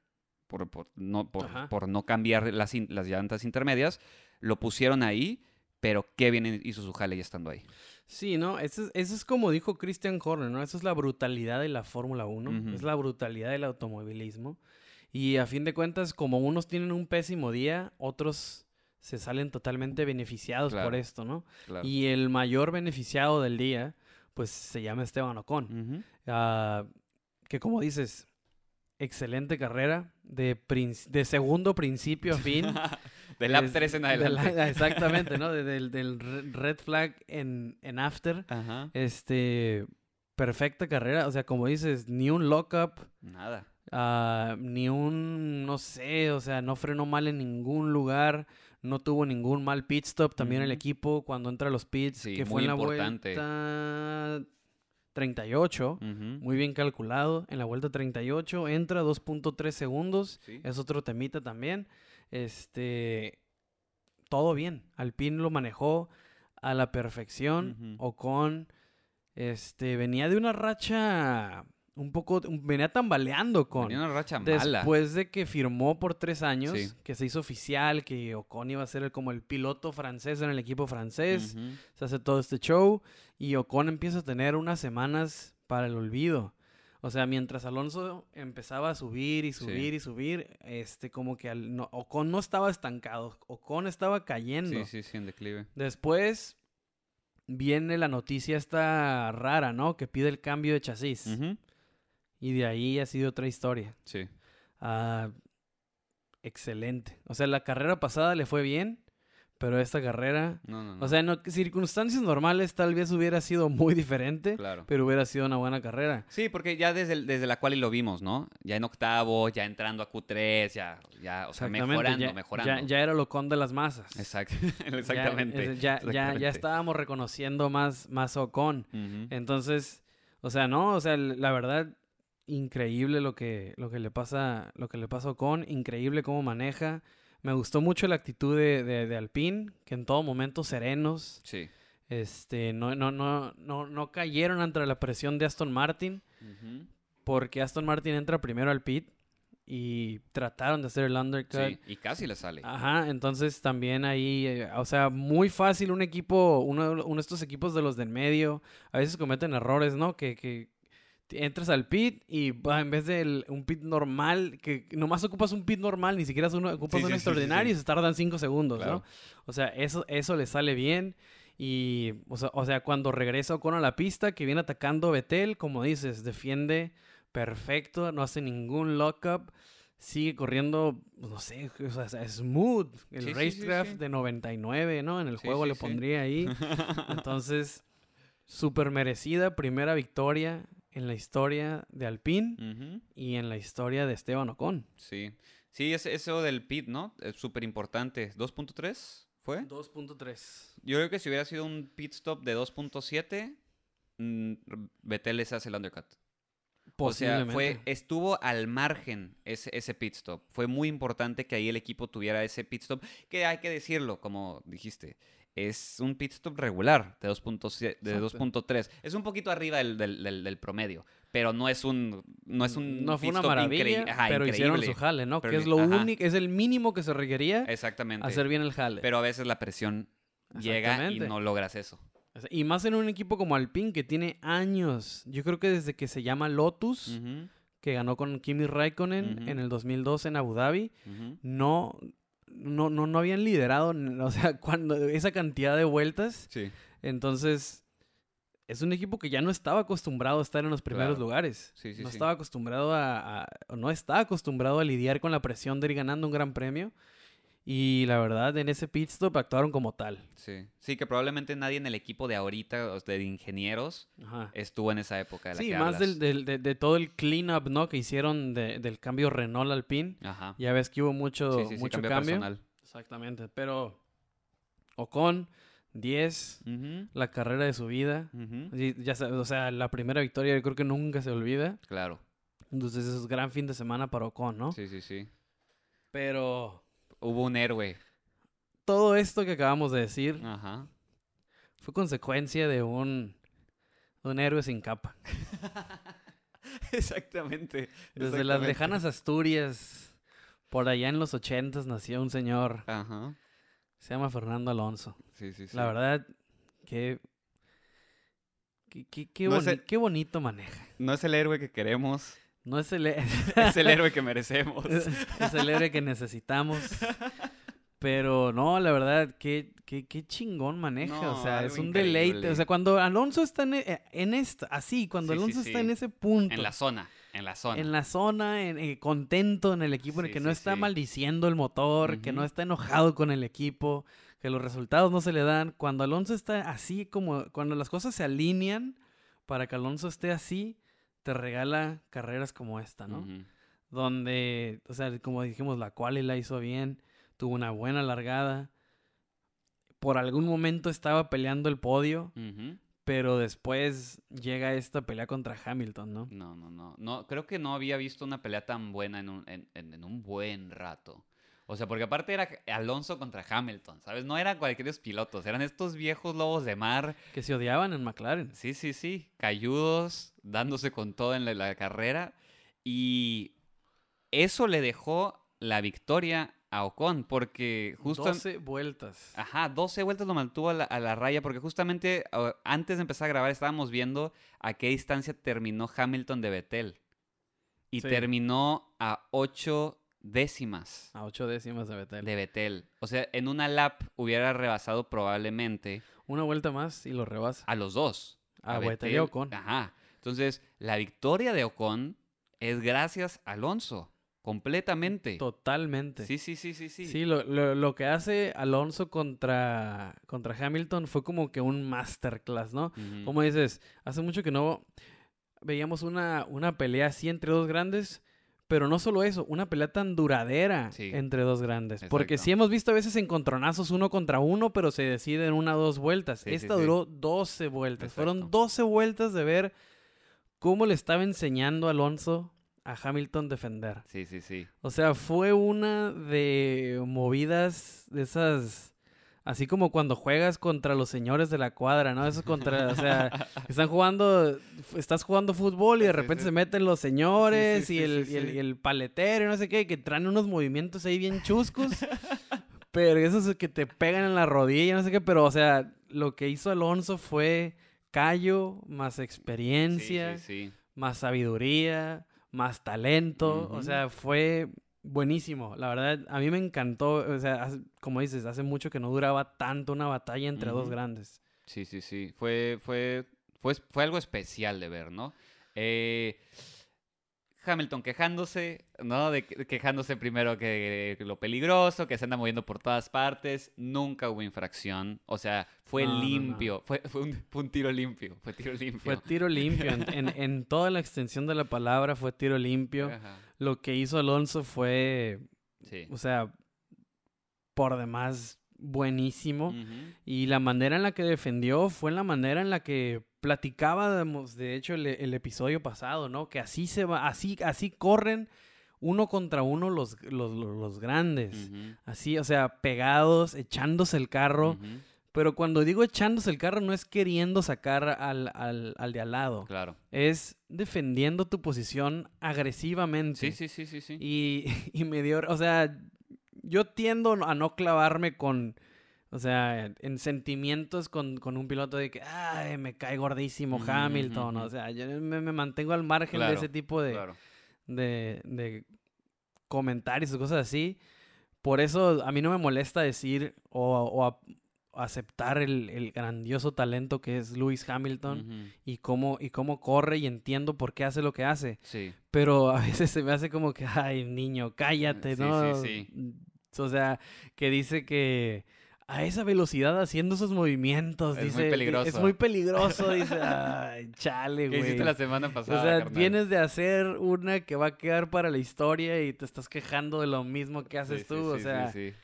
por, por no, por, por no cambiar las, las llantas intermedias, lo pusieron ahí, pero qué bien hizo su jale ya estando ahí. Sí, ¿no? Eso es, eso es como dijo Christian Horner, ¿no? Eso es la brutalidad de la Fórmula 1, Ujú. es la brutalidad del automovilismo. Y a fin de cuentas, como unos tienen un pésimo día, otros se salen totalmente beneficiados por Claro. esto, ¿no? Claro. Y el mayor beneficiado del día, pues se llama Esteban Ocon. Ujú. Ah, que como dices, excelente carrera, de, prin- de segundo principio a fin. Del Es- 3 en de adelante. la- exactamente, ¿no? De- del, del re- red flag en, en after. Ajá. Este, perfecta carrera. O sea, como dices, ni un lockup, Nada. ah, ni un, no sé, o sea, no frenó mal en ningún lugar. No tuvo ningún mal pit stop también el Ujú. equipo cuando entra a los pits, Sí, que muy fue en la importante. vuelta 38. Ujú. Muy bien calculado. En la vuelta 38 entra 2.3 segundos. Sí. Es otro temita también. Este. Todo bien. Alpine lo manejó a la perfección. Ocon. Este. Venía de una racha. Un poco. venía tambaleando con. Tenía una racha mala. Después de que firmó por tres años, Sí. que se hizo oficial, que Ocon iba a ser el- como el piloto francés en el equipo francés se hace todo este show y Ocon empieza a tener unas semanas para el olvido. O sea, mientras Alonso empezaba a subir y Sí. subir y subir, este como que al- no- Ocon no estaba estancado, Ocon estaba cayendo. Sí, sí, sí, en declive. Después viene la noticia esta rara, ¿no? Que pide el cambio de chasis. Y de ahí ha sido otra historia. Sí. Ah, excelente. O sea, la carrera pasada le fue bien, pero esta carrera... No, no, no. O sea, en circunstancias normales tal vez hubiera sido muy diferente, claro. pero hubiera sido una buena carrera. Sí, porque ya desde, el- desde la cual y lo vimos, ¿no? Ya en octavo, ya entrando a Q3, ya, ya, o sea, mejorando, ya, mejorando. Ya, ya era lo con de las masas. Exacto, Ya, exactamente. Ya, ya, ya, estábamos reconociendo más, más Ocon. Entonces, o sea, no, o sea, la verdad, increíble lo que, lo que le pasa, lo que le pasa a Ocon, increíble cómo maneja. Me gustó mucho la actitud de, de, de Alpine, que en todo momento serenos, Sí. este, no, no, no, no, no cayeron ante la presión de Aston Martin. Porque Aston Martin entra primero al pit y trataron de hacer el undercut. Sí, y casi le sale. Ajá, entonces también ahí, eh, o sea, muy fácil un equipo, uno, uno de estos equipos de los del medio, a veces cometen errores, ¿no? Que, que entras al pit y bah, en vez de un pit normal, que nomás ocupas un pit normal, ni siquiera uno, ocupas Sí, un sí, extraordinario sí. y se tardan cinco segundos, Claro. ¿no? O sea, eso, eso le sale bien. Y, o sea, o sea, cuando regresa Ocon a la pista, que viene atacando Betel, como dices, defiende perfecto, no hace ningún lockup, sigue corriendo, pues, no sé, o sea, smooth. El racecraft de 99, ¿no? En el juego le pondría ahí. Entonces, súper merecida primera victoria en la historia de Alpine y en la historia de Esteban Ocon. Sí. Sí, es eso del pit, ¿no? Es súper importante. ¿2.3 fue? 2.3. Yo creo que si hubiera sido un pit stop de 2.7, mm, Vettel les hace el undercut. O sea, fue, estuvo al margen ese, ese pit stop. Fue muy importante que ahí el equipo tuviera ese pit stop, que hay que decirlo, como dijiste, es un pit stop regular de 2.7 de Exacto. 2.3. Es un poquito arriba del, del- del- del promedio, pero no es un no es un no fue pit una maravilla, ajá, pero hicieron su jale, ¿no? Pero que es lo único, es el mínimo que se requería Exactamente. hacer bien el jale. Pero a veces la presión llega y no logras eso. Y más en un equipo como Alpine que tiene años. Yo creo que desde que se llama Lotus, que ganó con Kimi Raikkonen en el 2012 en Abu Dhabi, no, no, no, no habían liderado, o sea, cuando esa cantidad de vueltas. Sí. Entonces, es un equipo que ya no estaba acostumbrado a estar en los primeros Claro. lugares. Sí, sí, no sí. estaba acostumbrado a, no está acostumbrado a lidiar con la presión de ir ganando un gran premio. Y la verdad, en ese pit stop actuaron como tal. Sí. Sí, que probablemente nadie en el equipo de ahorita, de ingenieros, Ajá. estuvo en esa época de la Sí, que más del, hablas. del- de, de todo el clean-up, ¿no? Que hicieron de- del cambio Renault Alpine. Ajá. Ya ves que hubo mucho, sí, sí, mucho cambio cambio. personal. Exactamente. Pero Ocon, 10, Ujú, la carrera de su vida. ujú. Sí, ya o sea, la primera victoria yo creo que nunca se olvida. Claro. Entonces es gran fin de semana para Ocon, ¿no? Sí, sí, sí. Pero Hubo un héroe. todo esto que acabamos de decir Ajá. fue consecuencia de un, de un héroe sin capa. Exactamente. Desde las lejanas Asturias, por allá en los ochentas, nació un señor, Ajá. se llama Fernando Alonso. Sí, sí, sí. La verdad, que Qué, qué- qué No es boni- el- qué bonito maneja. No es el héroe que queremos, No es el, es el héroe que merecemos. es el héroe que necesitamos. Pero no, la verdad, qué, qué, qué chingón maneja. o No, sea, algo es un deleite. O sea, cuando Alonso está en, e- en esta, así, cuando Sí, sí, Alonso está sí. en ese punto. En la zona, en la zona. en la zona, en- eh, contento en el equipo, en el Sí, que no sí, está sí. maldiciendo el motor, que no está enojado con el equipo, que los resultados no se le dan. Cuando Alonso está así, como cuando las cosas se alinean para que Alonso esté así, te regala carreras como esta, ¿no? Donde, o sea, como dijimos, la cual la hizo bien, tuvo una buena largada. Por algún momento estaba peleando el podio, pero después llega esta pelea contra Hamilton, ¿no? No, no, no, no. Creo que no había visto una pelea tan buena en un, en, en- en un buen rato. O sea, porque aparte era Alonso contra Hamilton, ¿sabes? No eran cualquier pilotos, eran estos viejos lobos de mar. Que se odiaban en McLaren. Sí, sí, sí. Cayudos, dándose con todo en la, la carrera. Y eso le dejó la victoria a Ocon, porque justo... en- 12 vueltas. Ajá, 12 vueltas lo mantuvo a la, a la raya porque justamente antes de empezar a grabar estábamos viendo a qué distancia terminó Hamilton de Vettel. Y Sí. terminó a 8 décimas A 8 décimas de Vettel. de Vettel. O sea, en una lap hubiera rebasado probablemente Una vuelta más y lo rebasa. a los dos. A Vettel y Ocon. Ajá. Entonces, la victoria de Ocon es gracias a Alonso. Completamente. Totalmente. Sí, sí, sí, sí, sí. Sí, lo, lo- lo que hace Alonso contra, contra Hamilton fue como que un masterclass, ¿no? Como dices, hace mucho que no veíamos una, una pelea así entre dos grandes, pero no solo eso, una pelea tan duradera Sí. entre dos grandes. Porque sí hemos visto a veces encontronazos uno contra uno, pero se decide en una o dos vueltas. Sí, Esta sí. duró 12 vueltas. Fueron Exacto. 12 vueltas de ver cómo le estaba enseñando Alonso a Hamilton defender. Sí, sí, sí. O sea, fue una de movidas de esas, así como cuando juegas contra los señores de la cuadra, ¿no? Eso contra, o sea, están jugando, estás jugando fútbol y de repente sí. se meten los señores Sí, y, el, y el- y el paletero y no sé qué, que traen unos movimientos ahí bien chuscos, pero esos que te pegan en la rodilla, no sé qué, pero o sea, lo que hizo Alonso fue callo, más experiencia más sabiduría, más talento. O sea, fue buenísimo. La verdad, a mí me encantó. O sea, hace- como dices, hace mucho que no duraba tanto una batalla entre dos grandes. Sí, sí, sí. Fue, fue, fue, fue algo especial de ver, ¿no? Eh, Hamilton quejándose, ¿no? De, que- quejándose primero que lo peligroso, que se anda moviendo por todas partes. Nunca hubo infracción. O sea, fue No, no, no. limpio. Fue, fue, un, fue un tiro limpio. Fue tiro limpio. Fue tiro limpio. En, en- en toda la extensión de la palabra fue tiro limpio. Ajá. Lo que hizo Alonso fue, Sí. o sea, por demás buenísimo. Y la manera en la que defendió fue la manera en la que platicábamos, de hecho, el, el episodio pasado, ¿no? Que así se va, así, así corren uno contra uno los, los, grandes. Así, o sea, pegados, echándose el carro. Ujú. Pero cuando digo echándose el carro, no es queriendo sacar al, al, al de al lado. Claro. Es defendiendo tu posición agresivamente. Sí, sí, sí, sí, sí. Y, y me dio, o sea, yo tiendo a no clavarme con, o sea, en sentimientos con, con un piloto de que, ay, me cae gordísimo Hamilton. ujú. O sea, yo me, me mantengo al margen de ese tipo de, Claro. de, de comentarios cosas así. Por eso a mí no me molesta decir o, aceptar el, el grandioso talento que es Lewis Hamilton y, cómo, y cómo corre y entiendo por qué hace lo que hace. Sí. Pero a veces se me hace como que, ay, niño, cállate, Sí, ¿no? sí, O sea, que dice que a esa velocidad haciendo esos movimientos, Es muy dice, "di- Es peligroso". muy peligroso, dice, ay, chale, ¿Qué güey. hiciste la semana pasada? O sea, carnal? vienes de hacer una que va a quedar para la historia y te estás quejando de lo mismo que haces tú. o sea, sí, sí.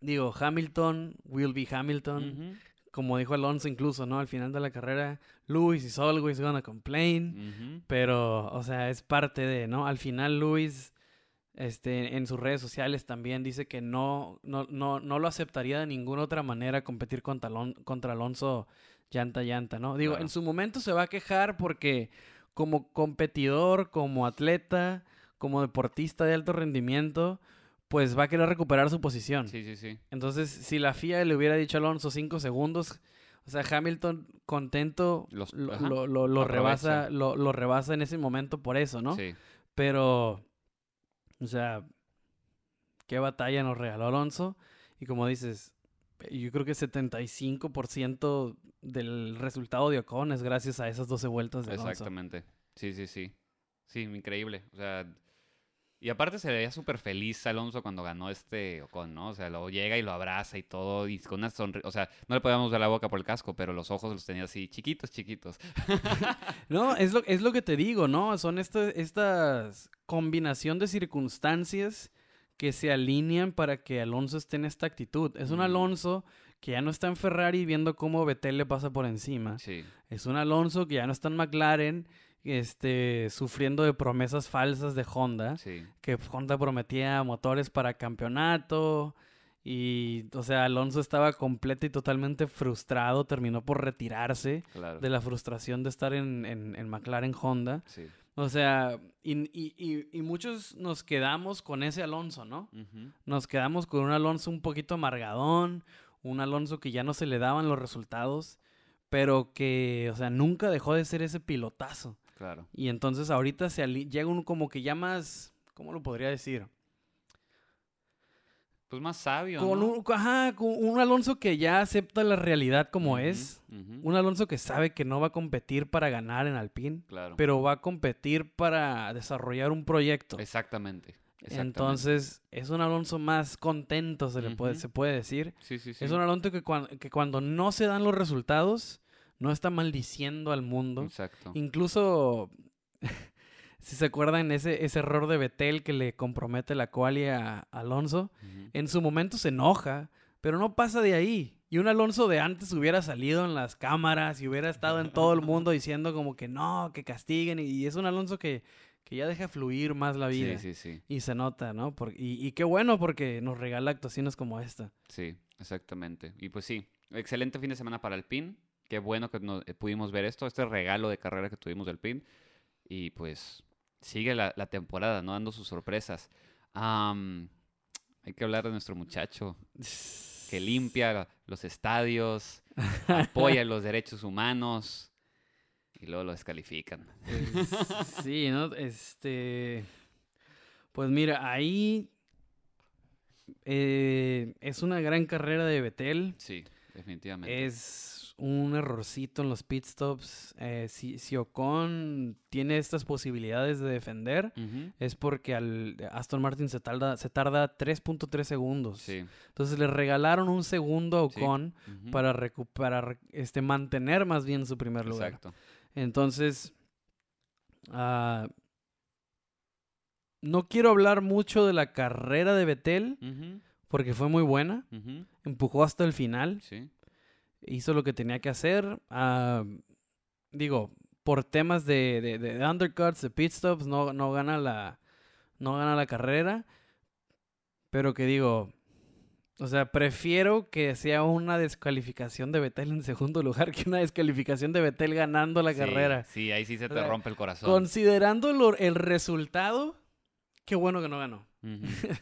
Digo, Hamilton will be Hamilton. Como dijo Alonso incluso, ¿no? Al final de la carrera, Luis is always gonna complain. Pero, o sea, es parte de, ¿no? Al final Luis, este, en sus redes sociales también dice que no, no, no, no lo aceptaría de ninguna otra manera competir contra, Alon- contra Alonso llanta llanta, ¿no? Digo, Claro. en su momento se va a quejar porque como competidor, como atleta, como deportista de alto rendimiento, pues va a querer recuperar su posición. Sí, sí, sí. Entonces, si la FIA le hubiera dicho a Alonso cinco segundos, O sea, Hamilton contento Los- lo, ajá, lo- lo- lo lo rebasa, aprovecha. lo, lo rebasa en ese momento por eso, ¿no? Sí, Pero, o sea, qué batalla nos regaló Alonso. Y como dices, yo creo que 75% del resultado de Ocon es gracias a esas 12 vueltas de Alonso. exactamente. Sí, sí, sí. Sí, increíble. O sea, y aparte se veía súper feliz Alonso cuando ganó este Ocon, ¿no? O sea, luego llega y lo abraza y todo, y con una sonrisa. O sea, no le podíamos ver la boca por el casco, pero los ojos los tenía así, chiquitos, chiquitos. No, es lo, es lo que te digo, ¿no? Son esta- estas combinación de circunstancias que se alinean para que Alonso esté en esta actitud. Es un. Alonso que ya no está en Ferrari viendo cómo Vettel le pasa por encima. Sí, Es un Alonso que ya no está en McLaren este, sufriendo de promesas falsas de Honda. sí. Que Honda prometía motores para campeonato. Y, o sea, Alonso estaba completo y totalmente frustrado. Terminó por retirarse Claro. de la frustración de estar en, en, en McLaren Honda. Sí. O sea, y, y- y- y muchos nos quedamos con ese Alonso, ¿no? Nos quedamos con un Alonso un poquito amargadón, un Alonso que ya no se le daban los resultados, pero que, o sea, nunca dejó de ser ese pilotazo. Claro. Y entonces ahorita se llega un como que ya más, ¿cómo lo podría decir? Pues más sabio, Con ¿no? un, ajá, con un Alonso que ya acepta la realidad como es. Un Alonso que sabe que no va a competir para ganar en Alpine. Claro. pero va a competir para desarrollar un proyecto. Exactamente. exactamente. Entonces, es un Alonso más contento, se le puede, se puede decir. Sí, sí, sí. Es un Alonso que, cuan- que cuando no se dan los resultados, no está maldiciendo al mundo. Exacto. Incluso, si se acuerdan, ese, ese error de Betel que le compromete la quali a Alonso, en su momento se enoja, pero no pasa de ahí. Y un Alonso de antes hubiera salido en las cámaras y hubiera estado en todo el mundo diciendo como que no, que castiguen. Y es un Alonso que, que ya deja fluir más la vida. Sí, sí, sí. Y se nota, ¿no? Por- y, y qué bueno porque nos regala actuaciones como esta. Sí, exactamente. Y pues sí, excelente fin de semana para el PIN. Qué bueno que eh, pudimos ver esto, este regalo de carrera que tuvimos del PIN. Y pues sigue la, la temporada, ¿no? Dando sus sorpresas. Hay que hablar de nuestro muchacho que limpia los estadios, apoya los derechos humanos y luego lo descalifican. Es- sí, ¿no? Este. Pues mira, ahí. eh, es una gran carrera de Betel. Sí, definitivamente. Es un errorcito en los pit stops. Eh, si, si Ocon tiene estas posibilidades de defender, es porque al Aston Martin se tarda, se tarda 3.3 segundos. Sí. Entonces le regalaron un segundo a Sí. Ocon para recuperar, este, mantener más bien su primer lugar. Exacto. Entonces, ah, no quiero hablar mucho de la carrera de Betel porque fue muy buena. Empujó hasta el final, Sí. Hizo lo que tenía que hacer. ah, digo, por temas de, de- de undercuts, de pit stops, no, no gana la no gana la carrera. Pero que digo, o sea, prefiero que sea una descalificación de Betel en segundo lugar que una descalificación de Betel ganando la Sí, carrera. Sí, ahí sí se O te sea, rompe el corazón. Considerando lo- el resultado, qué bueno que no ganó.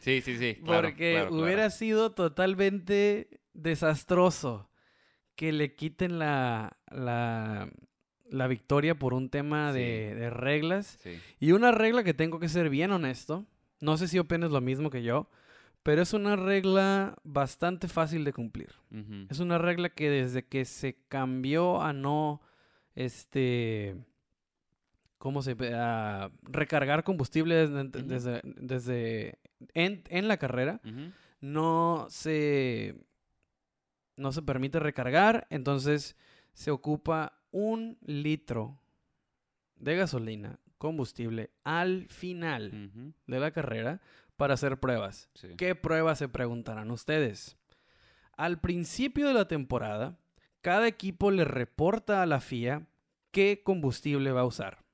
Sí, sí, sí. claro, Porque claro, claro. hubiera sido totalmente desastroso que le quiten la, la, la victoria por un tema de, de reglas. Sí. Y una regla que tengo que ser bien honesto. No sé si opinas lo mismo que yo. Pero es una regla bastante fácil de cumplir. Es una regla que desde que se cambió a no, este, ¿cómo se a recargar combustible desde, desde, desde- en, en la carrera, no se, no se permite recargar, entonces se ocupa un litro de gasolina, combustible, al final de la carrera para hacer pruebas. sí. ¿Qué pruebas se preguntarán ustedes? Al principio de la temporada, cada equipo le reporta a la FIA qué combustible va a usar.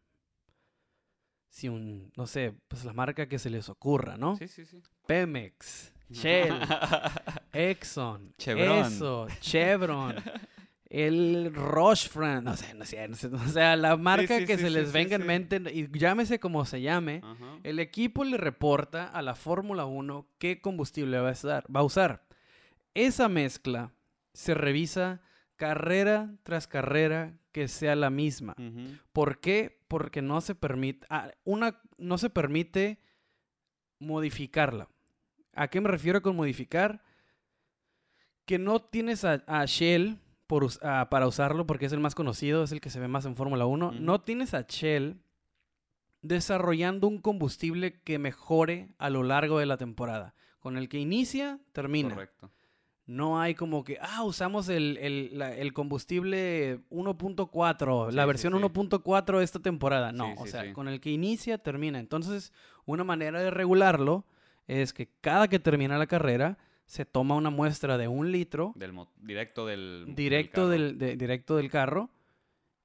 Si un, no sé, pues la marca que se les ocurra, ¿no? Sí, sí, sí. Pemex, Shell, Exxon, Chevron. eso, Chevron, el Rochefran, no sé, no sé, no sé, o sea, la marca sí, que sí, se les venga en mente y llámese como se llame, Ajá. el equipo le reporta a la Fórmula 1 qué combustible va a usar. Va a usar. Esa mezcla se revisa carrera tras carrera que sea la misma. ¿Por qué? Porque no se permite, ah, una, no se permite modificarla. ¿A qué me refiero con modificar? Que no tienes a, a Shell por para usarlo porque es el más conocido, es el que se ve más en Fórmula 1. Ujú. No tienes a Shell desarrollando un combustible que mejore a lo largo de la temporada. Con el que inicia, termina. Correcto. No hay como que, ah, usamos el, el- la- el combustible 1.4, la Sí, sí, versión sí. 1.4 esta temporada. No, Sí, o sí, sea, sí. con el que inicia, termina. Entonces, una manera de regularlo es que cada que termina la carrera, se toma una muestra de un litro Del directo del. del directo carro. del, de- directo del carro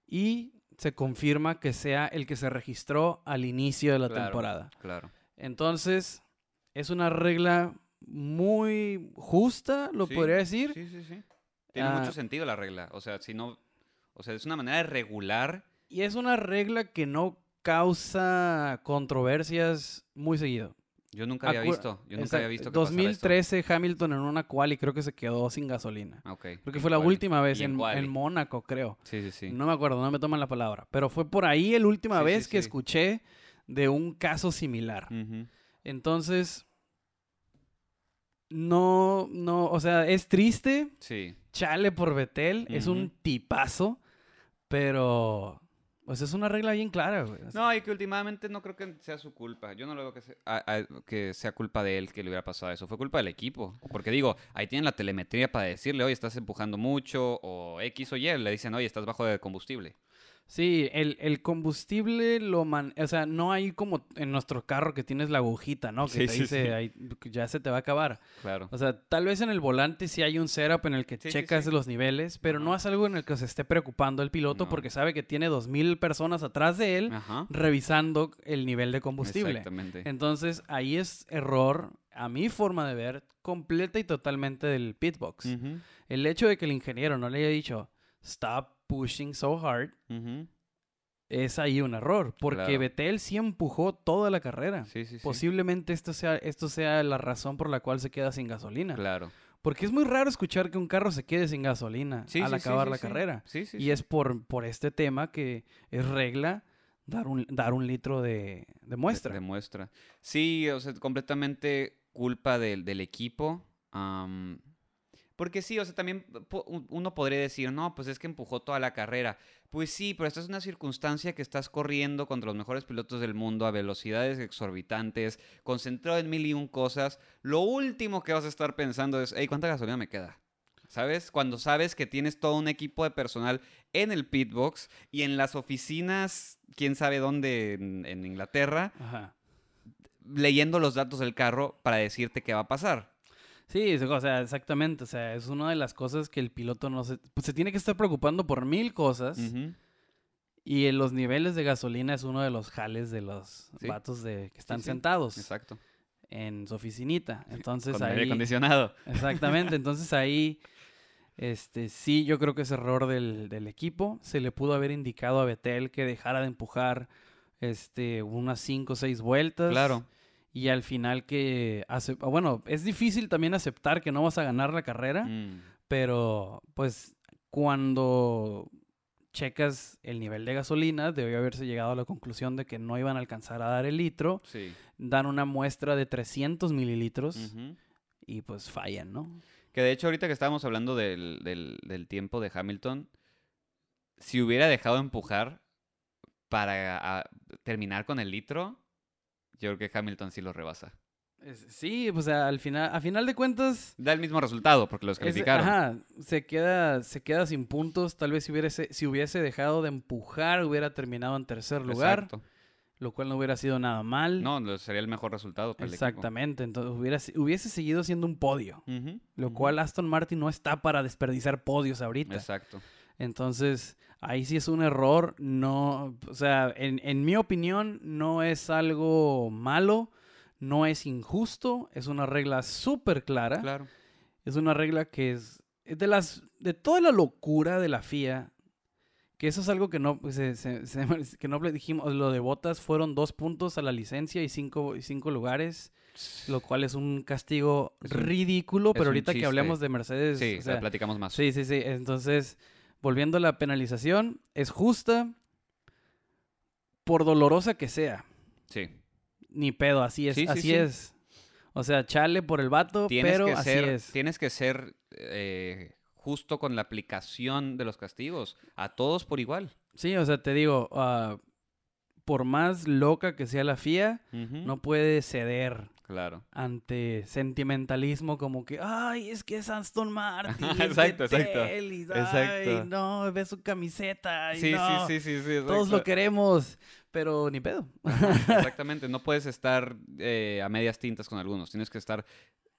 y se confirma que sea el que se registró al inicio de la Claro. temporada. Claro. Entonces, es una regla muy justa, lo Sí, podría decir. Sí, sí, sí. Tiene Ah. mucho sentido la regla. O sea, si no. O sea, es una manera de regular. Y es una regla que no causa controversias muy seguido. Yo nunca había Acu- visto. Yo nunca había visto que pasara esto. 2013 Hamilton en una quali creo que se quedó sin gasolina. Ah, ok. Creo que ¿En fue la última vez ¿Y en, en Mónaco, creo. Sí, sí, sí. No me acuerdo, no me toman la palabra. Pero fue por ahí la última Sí, sí, vez que sí. escuché de un caso similar. Entonces, no, no, o sea, es triste. Sí. Chale por Betel, es un tipazo, pero pues es una regla bien clara, No, y que últimamente no creo que sea su culpa. Yo no lo veo que sea, que sea culpa de él que le hubiera pasado eso. Fue culpa del equipo. Porque digo, ahí tienen la telemetría para decirle, oye, estás empujando mucho, o X o Y. Le dicen, oye, estás bajo de combustible. Sí, el, el combustible lo man... O sea, no hay como en nuestro carro que tienes la agujita, ¿no? Que Sí, te sí, dice, sí. "Ay, ya se te va a acabar. Claro. O sea, tal vez en el volante sí hay un setup en el que checas los niveles, pero no es algo en el que se esté preocupando el piloto No. porque sabe que tiene dos mil personas atrás de él Ajá. revisando el nivel de combustible. Exactamente. Entonces, ahí es error, a mi forma de ver, completa y totalmente del pitbox. El hecho de que el ingeniero no le haya dicho, stop pushing so hard, es ahí un error, porque Claro. Vettel sí empujó toda la carrera. Sí, sí, sí. Posiblemente esto sea, esto sea la razón por la cual se queda sin gasolina. Claro. Porque es muy raro escuchar que un carro se quede sin gasolina Sí, al sí, acabar sí, la carrera. Sí, sí, y es por, por este tema que es regla dar un, dar un litro de, de muestra. De, de muestra. Sí, o sea, completamente culpa del, del equipo. am, porque sí, o sea, también uno podría decir, no, pues es que empujó toda la carrera. Pues sí, pero esta es una circunstancia que estás corriendo contra los mejores pilotos del mundo a velocidades exorbitantes, concentrado en mil y un cosas. Lo último que vas a estar pensando es, hey, ¿cuánta gasolina me queda? ¿Sabes? Cuando sabes que tienes todo un equipo de personal en el pitbox y en las oficinas, quién sabe dónde en- en Inglaterra, Ajá. leyendo los datos del carro para decirte qué va a pasar. Sí, o sea, exactamente. O sea, es una de las cosas que el piloto no se... Pues se tiene que estar preocupando por mil cosas. Y en los niveles de gasolina es uno de los jales de los Sí. vatos de, que están sí. sentados Exacto. en su oficinita. Entonces Con aire ahí... acondicionado. Exactamente, entonces ahí, este, sí, yo creo que es error del, del equipo. Se le pudo haber indicado a Betel que dejara de empujar, este, unas 5 o 6 vueltas. Claro. Y al final que, hace, bueno, es difícil también aceptar que no vas a ganar la carrera, Mm, pero pues cuando checas el nivel de gasolina, debió haberse llegado a la conclusión de que no iban a alcanzar a dar el litro, sí. dan una muestra de 300 mililitros y pues fallan, ¿no? Que de hecho ahorita que estábamos hablando del, del- del tiempo de Hamilton, si hubiera dejado empujar para a- terminar con el litro, yo creo que Hamilton sí lo rebasa. Sí, pues al final, a final de cuentas, Da el mismo resultado porque los es- calificaron. ajá, se queda, se queda sin puntos. Tal vez si hubiese, si hubiese dejado de empujar, hubiera terminado en tercer lugar, Exacto. lo cual no hubiera sido nada mal. No, sería el mejor resultado para el equipo. Exactamente, entonces hubiera, hubiese seguido siendo un podio, lo cual Aston Martin no está para desperdiciar podios ahorita. Exacto. Entonces, ahí sí es un error, no, o sea, en, en mi opinión, no es algo malo, no es injusto, es una regla súper clara. Claro. Es una regla que es, es de las de toda la locura de la FIA, que eso es algo que no pues, se- se- se- que no le dijimos, lo de botas fueron dos puntos a la licencia y cinco, y cinco lugares. lo cual es un castigo Es un- ridículo, pero ahorita que hablemos de Mercedes, Sí, o sea, platicamos más. sí, sí, sí, entonces, volviendo a la penalización, es justa por dolorosa que sea, Sí. ni pedo, así es, Sí, sí, así sí. es. O sea, chale por el vato, Tienes pero que así ser, es. tienes que ser eh, justo con la aplicación de los castigos. A todos por igual. Sí, o sea, te digo, ah, por más loca que sea la FIA, no puede ceder Claro. ante sentimentalismo como que, ay, es que es Aston Martin, es Exacto, exacto. Y, ay, Exacto. no, ve su camiseta, y Sí, no, sí, sí, sí, sí. todos lo exacto. queremos, pero ni pedo. Exactamente. No puedes estar eh, a medias tintas con algunos. Tienes que estar.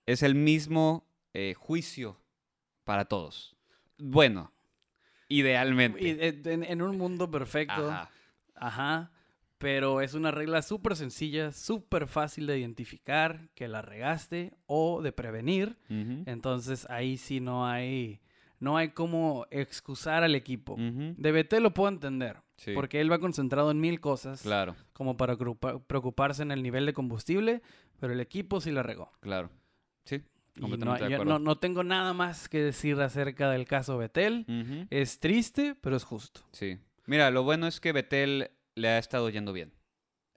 Es el mismo eh, juicio para todos. Bueno, idealmente. Eh, en, en un mundo perfecto, Ajá. ajá, pero es una regla súper sencilla, súper fácil de identificar que la regaste o de prevenir. Entonces ahí sí no hay, no hay como excusar al equipo. De BT lo puedo entender, Sí, porque él va concentrado en mil cosas, Claro, como para preocupa- preocuparse en el nivel de combustible, pero el equipo sí la regó. claro. Sí, Y no, yo no, no tengo nada más que decir acerca del caso Betel. Es triste, pero es justo. Sí. Mira, lo bueno es que Betel le ha estado yendo bien.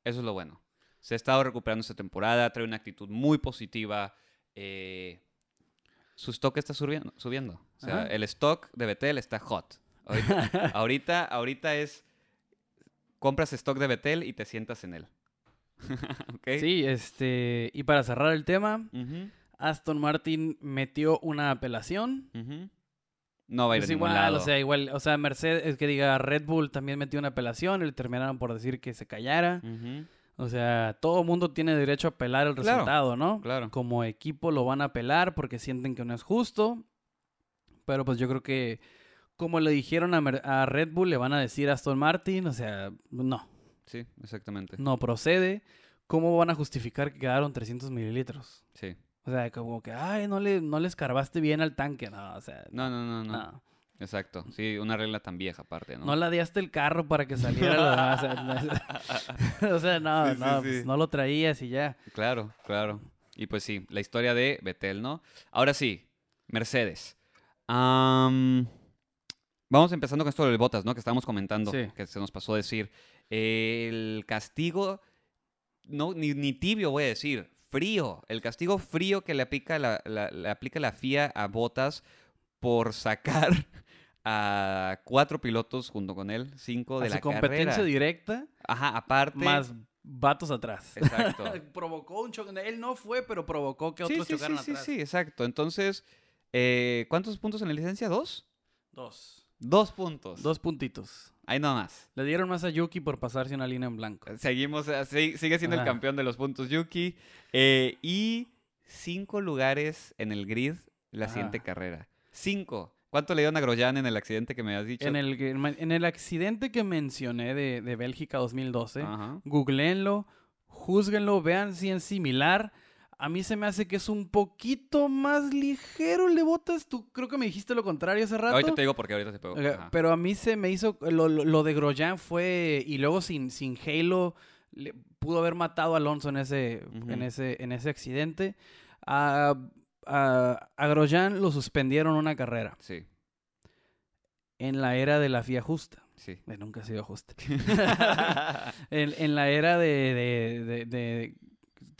Eso es lo bueno. Se ha estado recuperando esta temporada, trae una actitud muy positiva. eh, su stock está subiendo. subiendo. O sea, Ajá. el stock de Betel está hot. Ahorita, ahorita, ahorita es. Compras stock de Betel y te sientas en él. Sí, este, y para cerrar el tema, Aston Martin metió una apelación. ujú. No va a ir Es a ningún igual, lado. o sea, igual, o sea, Mercedes, es que diga, Red Bull también metió una apelación y le terminaron por decir que se callara. O sea, todo mundo tiene derecho a apelar el Claro, resultado, ¿no? claro. Como equipo lo van a apelar porque sienten que no es justo. Pero pues yo creo que como le dijeron a, Mer- a Red Bull, le van a decir a Aston Martin, o sea, no, Sí, exactamente. no procede. ¿Cómo van a justificar que quedaron 300 mililitros? Sí. O sea, como que, ay, no le, no le escarbaste bien al tanque, no, o sea, No, no, no, no. no. Exacto. Sí, una regla tan vieja aparte, ¿no? No ladeaste el carro para que saliera demás. O sea, no, no, Sí, sí, no, sí. pues, no lo traías y ya. Claro, claro. Y pues sí, la historia de Betel, ¿no? Ahora sí, Mercedes. Am, vamos empezando con esto del Botas, ¿no? Que estábamos comentando, que se nos pasó a decir. El castigo, no, ni, ni tibio voy a decir, frío. El castigo frío que le aplica la, la- le aplica la FIA a Botas por sacar a cuatro pilotos junto con él, cinco de A su la competencia carrera. directa, Ajá, aparte. más vatos atrás. Exacto. provocó un choque. Él no fue, pero provocó que Sí, otros sí, chocaran sí, sí, atrás. sí, exacto. Entonces, eh, ¿cuántos puntos en la licencia? ¿Dos? Dos. Dos puntos. Dos puntitos. Ahí nomás. Le dieron más a Yuki por pasarse una línea en blanco. Seguimos, eh, sigue siendo el campeón de los puntos Yuki. eh, y cinco lugares en el grid la Ajá. siguiente carrera. Cinco. ¿Cuánto le dieron a Grosjean en el accidente que me has dicho? En el, que- en el accidente que mencioné de, de Bélgica 2012, Ajá. googleenlo, júzguenlo, vean si es similar. A mí se me hace que es un poquito más ligero el de botas. Tú creo que me dijiste lo contrario hace rato. Ahorita te digo porque ahorita te pego. Ajá. Pero a mí se me hizo. Lo, lo- lo de Grosjean fue. Y luego sin, sin Halo. le- pudo haber matado a Alonso en ese, en ese, en ese accidente. A, a, a Grosjean lo suspendieron una carrera. Sí, En la era de la FIA justa. sí. Eh, Nunca ha sido justa. en, en la era de, de- de- de-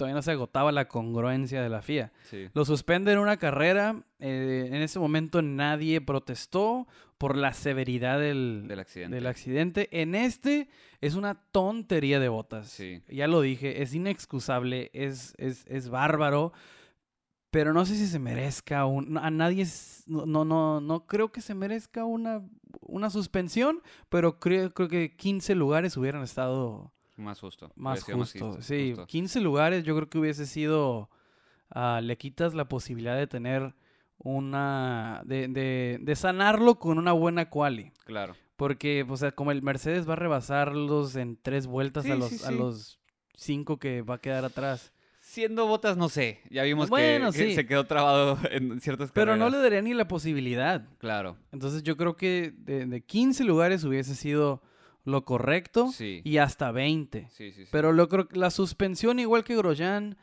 Todavía no se agotaba la congruencia de la FIA. sí. Lo suspenden una carrera. eh, en ese momento nadie protestó por la severidad del, Del accidente. del accidente. En este es una tontería de botas. Sí. Ya lo dije, es inexcusable, es, es, es bárbaro. Pero no sé si se merezca un... A nadie... es- No, no, no, no creo que se merezca una, una suspensión, pero creo, creo que 15 lugares hubieran estado Más justo. más justo. justo, sí, justo. 15 lugares yo creo que hubiese sido... ah, le quitas la posibilidad de tener una... De, de, de sanarlo con una buena quali. Claro. Porque, o sea, como el Mercedes va a rebasarlos en tres vueltas a los, sí, a los cinco que va a quedar atrás. Siendo botas, no sé. Ya vimos que- Bueno, que, sí. se quedó trabado en ciertas Pero no le daría ni la posibilidad. Claro. Entonces yo creo que de, de 15 lugares hubiese sido lo correcto Sí. y hasta 20. Sí, sí, sí. Pero lo creo la suspensión, igual que Grosjean,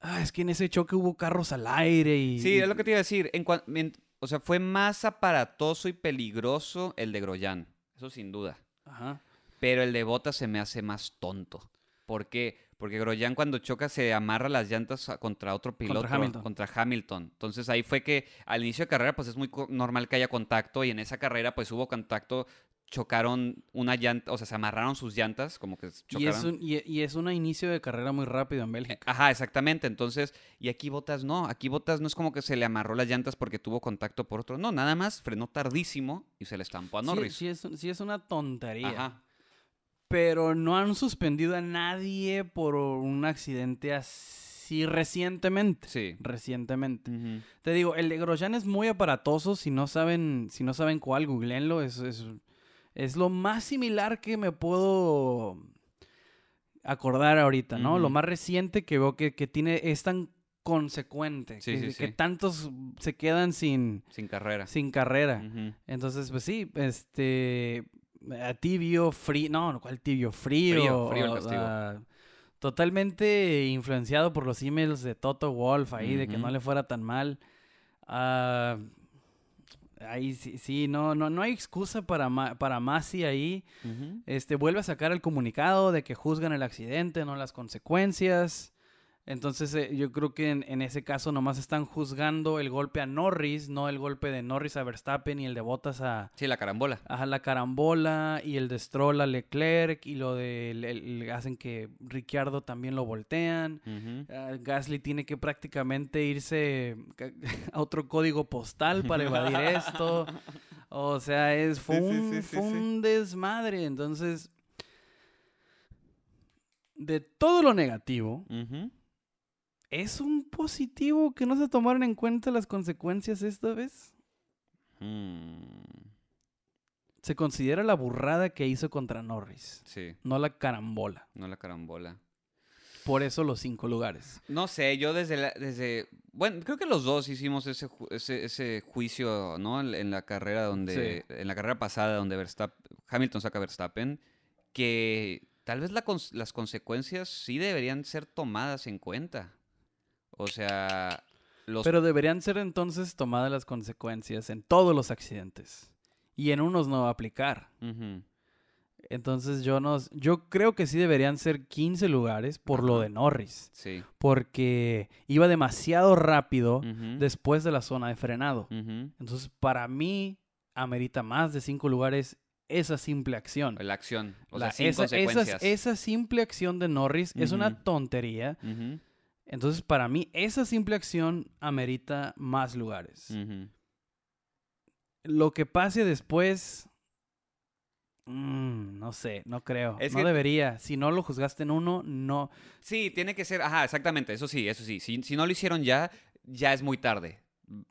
ah, es que en ese choque hubo carros al aire y... Sí, es lo que te iba a decir. En cuan- en- o sea, fue más aparatoso y peligroso el de Grosjean. Eso sin duda. Ajá. Pero el de Bottas se me hace más tonto. ¿Por qué? Porque Grosjean cuando choca se amarra las llantas contra otro piloto. Hamilton. contra Hamilton. Entonces ahí fue que al inicio de carrera pues es muy normal que haya contacto y en esa carrera pues hubo contacto, chocaron una llanta, o sea, se amarraron sus llantas como que Y es, chocaron. un, y, y es un inicio de carrera muy rápido en Bélgica. Ajá, exactamente. Entonces, y aquí Botas no. Aquí Botas no es como que se le amarró las llantas porque tuvo contacto por otro. No, nada más frenó tardísimo y se le estampó a Sí, Norris. Sí, es, sí es una tontería. Ajá. Pero no han suspendido a nadie por un accidente así recientemente. Sí. Recientemente. Te digo, el de Grosjean es muy aparatoso. Si no saben, si no saben cuál, googleenlo. Es, es, es lo más similar que me puedo acordar ahorita, ¿no? Lo más reciente que veo que, que tiene, es tan consecuente. Sí, que, sí, que sí. tantos se quedan sin, Sin carrera. sin carrera. Entonces, pues sí, este. a tibio, frío. No, ¿cuál tibio? Frío. Frío, frío el castigo. ah, totalmente influenciado por los emails de Toto Wolf ahí, de que no le fuera tan mal. Ah, ahí sí, sí, no, no, no hay excusa para, Ma- para Masi ahí. Este, vuelve a sacar el comunicado de que juzgan el accidente, no las consecuencias. Entonces, eh, yo creo que en, en ese caso nomás están juzgando el golpe a Norris, no el golpe de Norris a Verstappen y el de Bottas a, Sí, la carambola. a la carambola y el de Stroll a Leclerc y lo de el- el- hacen que Ricciardo también lo voltean. Ah, Gasly tiene que prácticamente irse a otro código postal para evadir esto. O sea, es, fue, Sí, un, sí, sí, fue un desmadre. Entonces, de todo lo negativo, Ujú. ¿Es un positivo que no se tomaron en cuenta las consecuencias esta vez? Mm, Se considera la burrada que hizo contra Norris, Sí, no la carambola. no la carambola. Por eso los cinco lugares. No sé, yo desde la, desde bueno, creo que los dos hicimos ese ju- ese, ese juicio, ¿no? En, la carrera donde en la carrera pasada donde Verstappen, Hamilton saca a Verstappen que tal vez la cons- las consecuencias sí deberían ser tomadas en cuenta. O sea, los Pero deberían ser entonces tomadas las consecuencias en todos los accidentes. Y en unos no va a aplicar. Entonces yo no, yo creo que sí deberían ser 15 lugares por lo de Norris. sí. Porque iba demasiado rápido después de la zona de frenado. Entonces para mí amerita más de 5 lugares esa simple acción. La acción, o La- sea, sin esa, consecuencias. esa simple acción de Norris es una tontería. Entonces, para mí, esa simple acción amerita más lugares. Lo que pase después, mm, no sé, no creo. Es no que- debería. Si no lo juzgaste en uno, no. Sí, tiene que ser, ajá, exactamente, eso sí, eso sí. Si, si no lo hicieron ya, ya es muy tarde.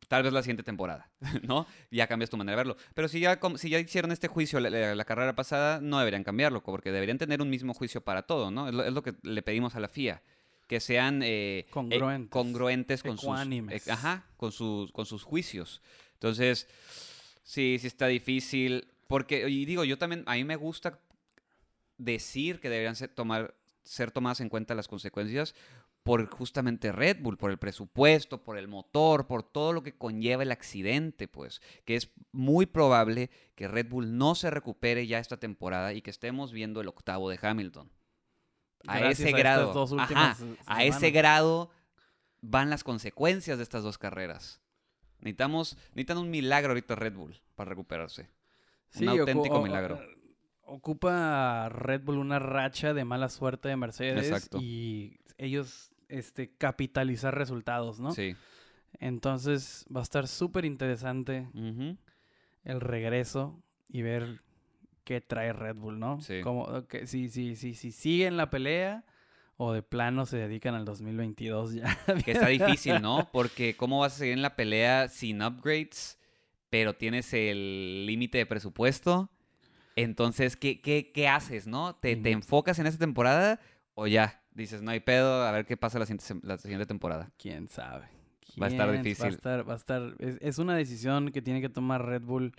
Tal vez la siguiente temporada, ¿no? Ya cambias tu manera de verlo. Pero si ya, si ya hicieron este juicio la, la- la carrera pasada, no deberían cambiarlo, porque deberían tener un mismo juicio para todo, ¿no? Es lo, es lo que le pedimos a la FIA. Que sean eh, eh, Congruentes. congruentes con sus, Ecuánimes. eh, ajá, con sus, con sus juicios. Entonces, sí, sí está difícil. Porque, y digo, yo también, a mí me gusta decir que deberían ser, tomar, ser tomadas en cuenta las consecuencias por justamente Red Bull, por el presupuesto, por el motor, por todo lo que conlleva el accidente, pues, que es muy probable que Red Bull no se recupere ya esta temporada y que estemos viendo el octavo de Hamilton. A Gracias ese grado, dos ajá, últimas, a ese grado van las consecuencias de estas dos carreras. Necesitamos, necesitan un milagro ahorita Red Bull para recuperarse. Un auténtico o- milagro. Ocupa Red Bull una racha de mala suerte de Mercedes Exacto. y ellos este, capitalizar resultados, ¿no? Sí. Entonces va a estar súper interesante el regreso y ver qué trae Red Bull, ¿no? Sí. Como, que si, si, si, si siguen la pelea o de plano se dedican al 2022 ya. Que está difícil, ¿no? Porque ¿cómo vas a seguir en la pelea sin upgrades, pero tienes el límite de presupuesto? Entonces, ¿qué, qué, qué haces, no? ¿Te, ¿Te enfocas en esta temporada o ya? Dices, no hay pedo, a ver qué pasa la siguiente, sem- la siguiente temporada. ¿Quién sabe? Va a estar ¿Quién? Va a difícil. estar, va a estar, es, es una decisión que tiene que tomar Red Bull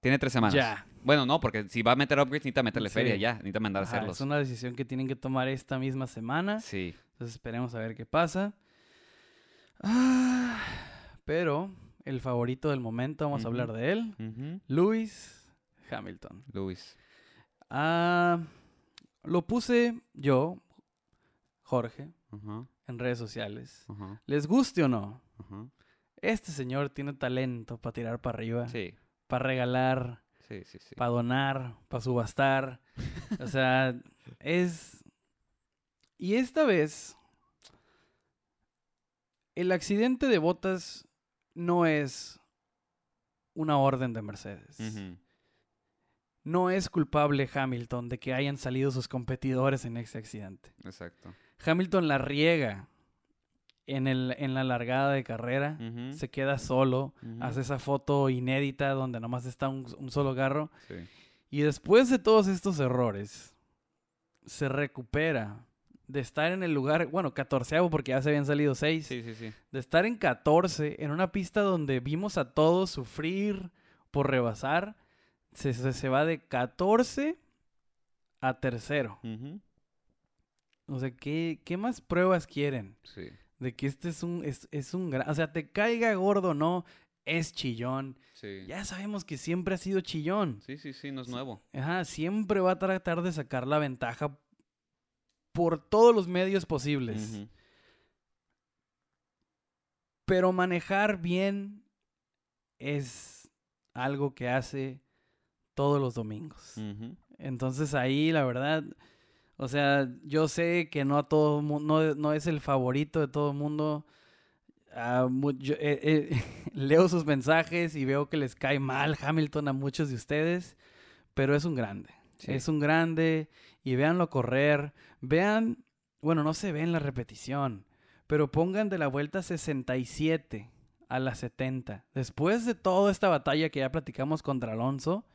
Tiene tres semanas. ya. Bueno, no, porque si va a meter upgrades, necesita meterle Sí. feria ya. Necesita mandar a hacerlos. es una decisión que tienen que tomar esta misma semana. Sí. Entonces esperemos a ver qué pasa. Ah, pero el favorito del momento, vamos a hablar de él. Ujú. Lewis Hamilton. Luis. Ah, lo puse yo, Jorge, en redes sociales. Les guste o no, este señor tiene talento para tirar para arriba, Sí, para regalar, sí, sí, sí. para donar, para subastar. o sea, es... Y esta vez, el accidente de botas no es una orden de Mercedes. No es culpable Hamilton de que hayan salido sus competidores en este accidente. Exacto. Hamilton la riega en, el, en la largada de carrera, se queda solo, hace esa foto inédita donde nomás está un, un solo carro. Sí. Y después de todos estos errores, se recupera de estar en el lugar, bueno, catorceavo porque ya se habían salido seis, Sí, sí, sí. de estar en 14 en una pista donde vimos a todos sufrir por rebasar, se, se, se va de 14 a tercero. Ujú, O sea, ¿qué, qué más pruebas quieren? Sí. De que este es un, es, es un gran... O sea, te caiga gordo no, es chillón. Sí. Ya sabemos que siempre ha sido chillón. Sí, sí, sí, no es nuevo. Ajá, siempre va a tratar de sacar la ventaja por todos los medios posibles. Ujú, Pero manejar bien es algo que hace todos los domingos. ujú. Entonces ahí, la verdad, o sea, yo sé que no a todo no, no es el favorito de todo el mundo. Yo, eh, eh, leo sus mensajes y veo que les cae mal Hamilton a muchos de ustedes, pero es un grande. Sí. Es un grande y véanlo correr. Vean, bueno, no se ve en la repetición, pero pongan de la vuelta 67 a la 70. Después de toda esta batalla que ya platicamos contra Alonso,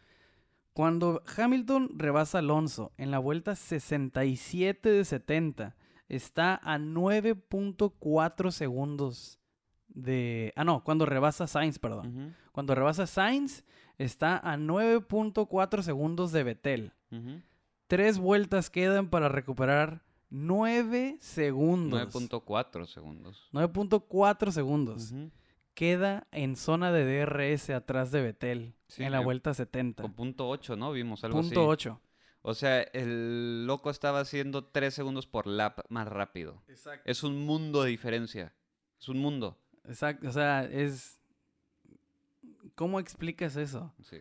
cuando Hamilton rebasa a Alonso en la vuelta 67 de 70, está a 9.4 segundos de... Ah, no, cuando rebasa Sainz, perdón. Ujú, Cuando rebasa Sainz, está a 9.4 segundos de Vettel. ujú. Tres vueltas quedan para recuperar 9 segundos. 9.4 segundos. 9.4 segundos. Ujú. Queda en zona de DRS atrás de Vettel Sí, en la vuelta 70. Con punto 8, ¿no? Vimos algo Punto así. 8. O sea, el loco estaba haciendo 3 segundos por lap más rápido. Exacto. Es un mundo de diferencia. Es un mundo. Exacto. O sea, es. ¿Cómo explicas eso? Sí.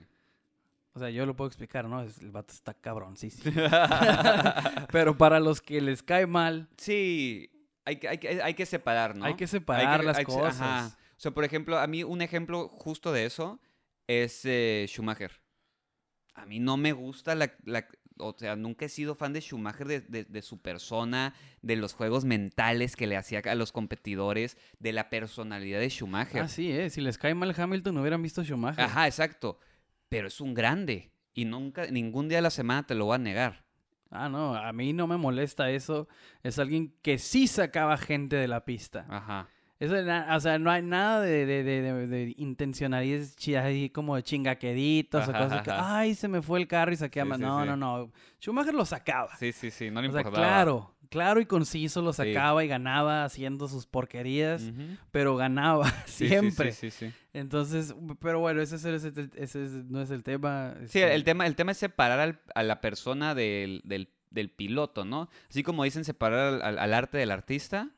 O sea, yo lo puedo explicar, ¿no? El vato está sí. Pero para los que les cae mal, sí, hay que, hay que, hay que separar, ¿no? hay que separar las hay que- cosas. ajá. O sea, por ejemplo, a mí un ejemplo justo de eso es eh, Schumacher. A mí no me gusta la, la- O sea, nunca he sido fan de Schumacher, de, de- de su persona, de los juegos mentales que le hacía a los competidores, de la personalidad de Schumacher. Ah, sí, ¿eh? Si les cae mal Hamilton, hubieran visto Schumacher. Ajá, exacto. Pero es un grande. Y nunca, ningún día de la semana te lo voy a negar. Ah, no, a mí no me molesta eso. Es alguien que sí sacaba gente de la pista. Ajá. Eso, o sea, no hay nada de, de, de, de- chi- ahí como de chingaqueditos o Ajá, cosas que, ay, se me fue el carro y saqué a Sí, ma-". sí, No, sí. no, no. Schumacher lo sacaba. Sí, sí, sí, no le o sea, importaba. claro, claro y conciso lo sacaba y ganaba haciendo sus porquerías, pero ganaba siempre. Sí, sí, sí. Entonces, pero bueno, ese, es el- ese, es el- ese es- no es el tema. Sí, este, el tema, el tema es separar al- a la persona del, del- del piloto, ¿no? Así como dicen separar al- al arte del artista,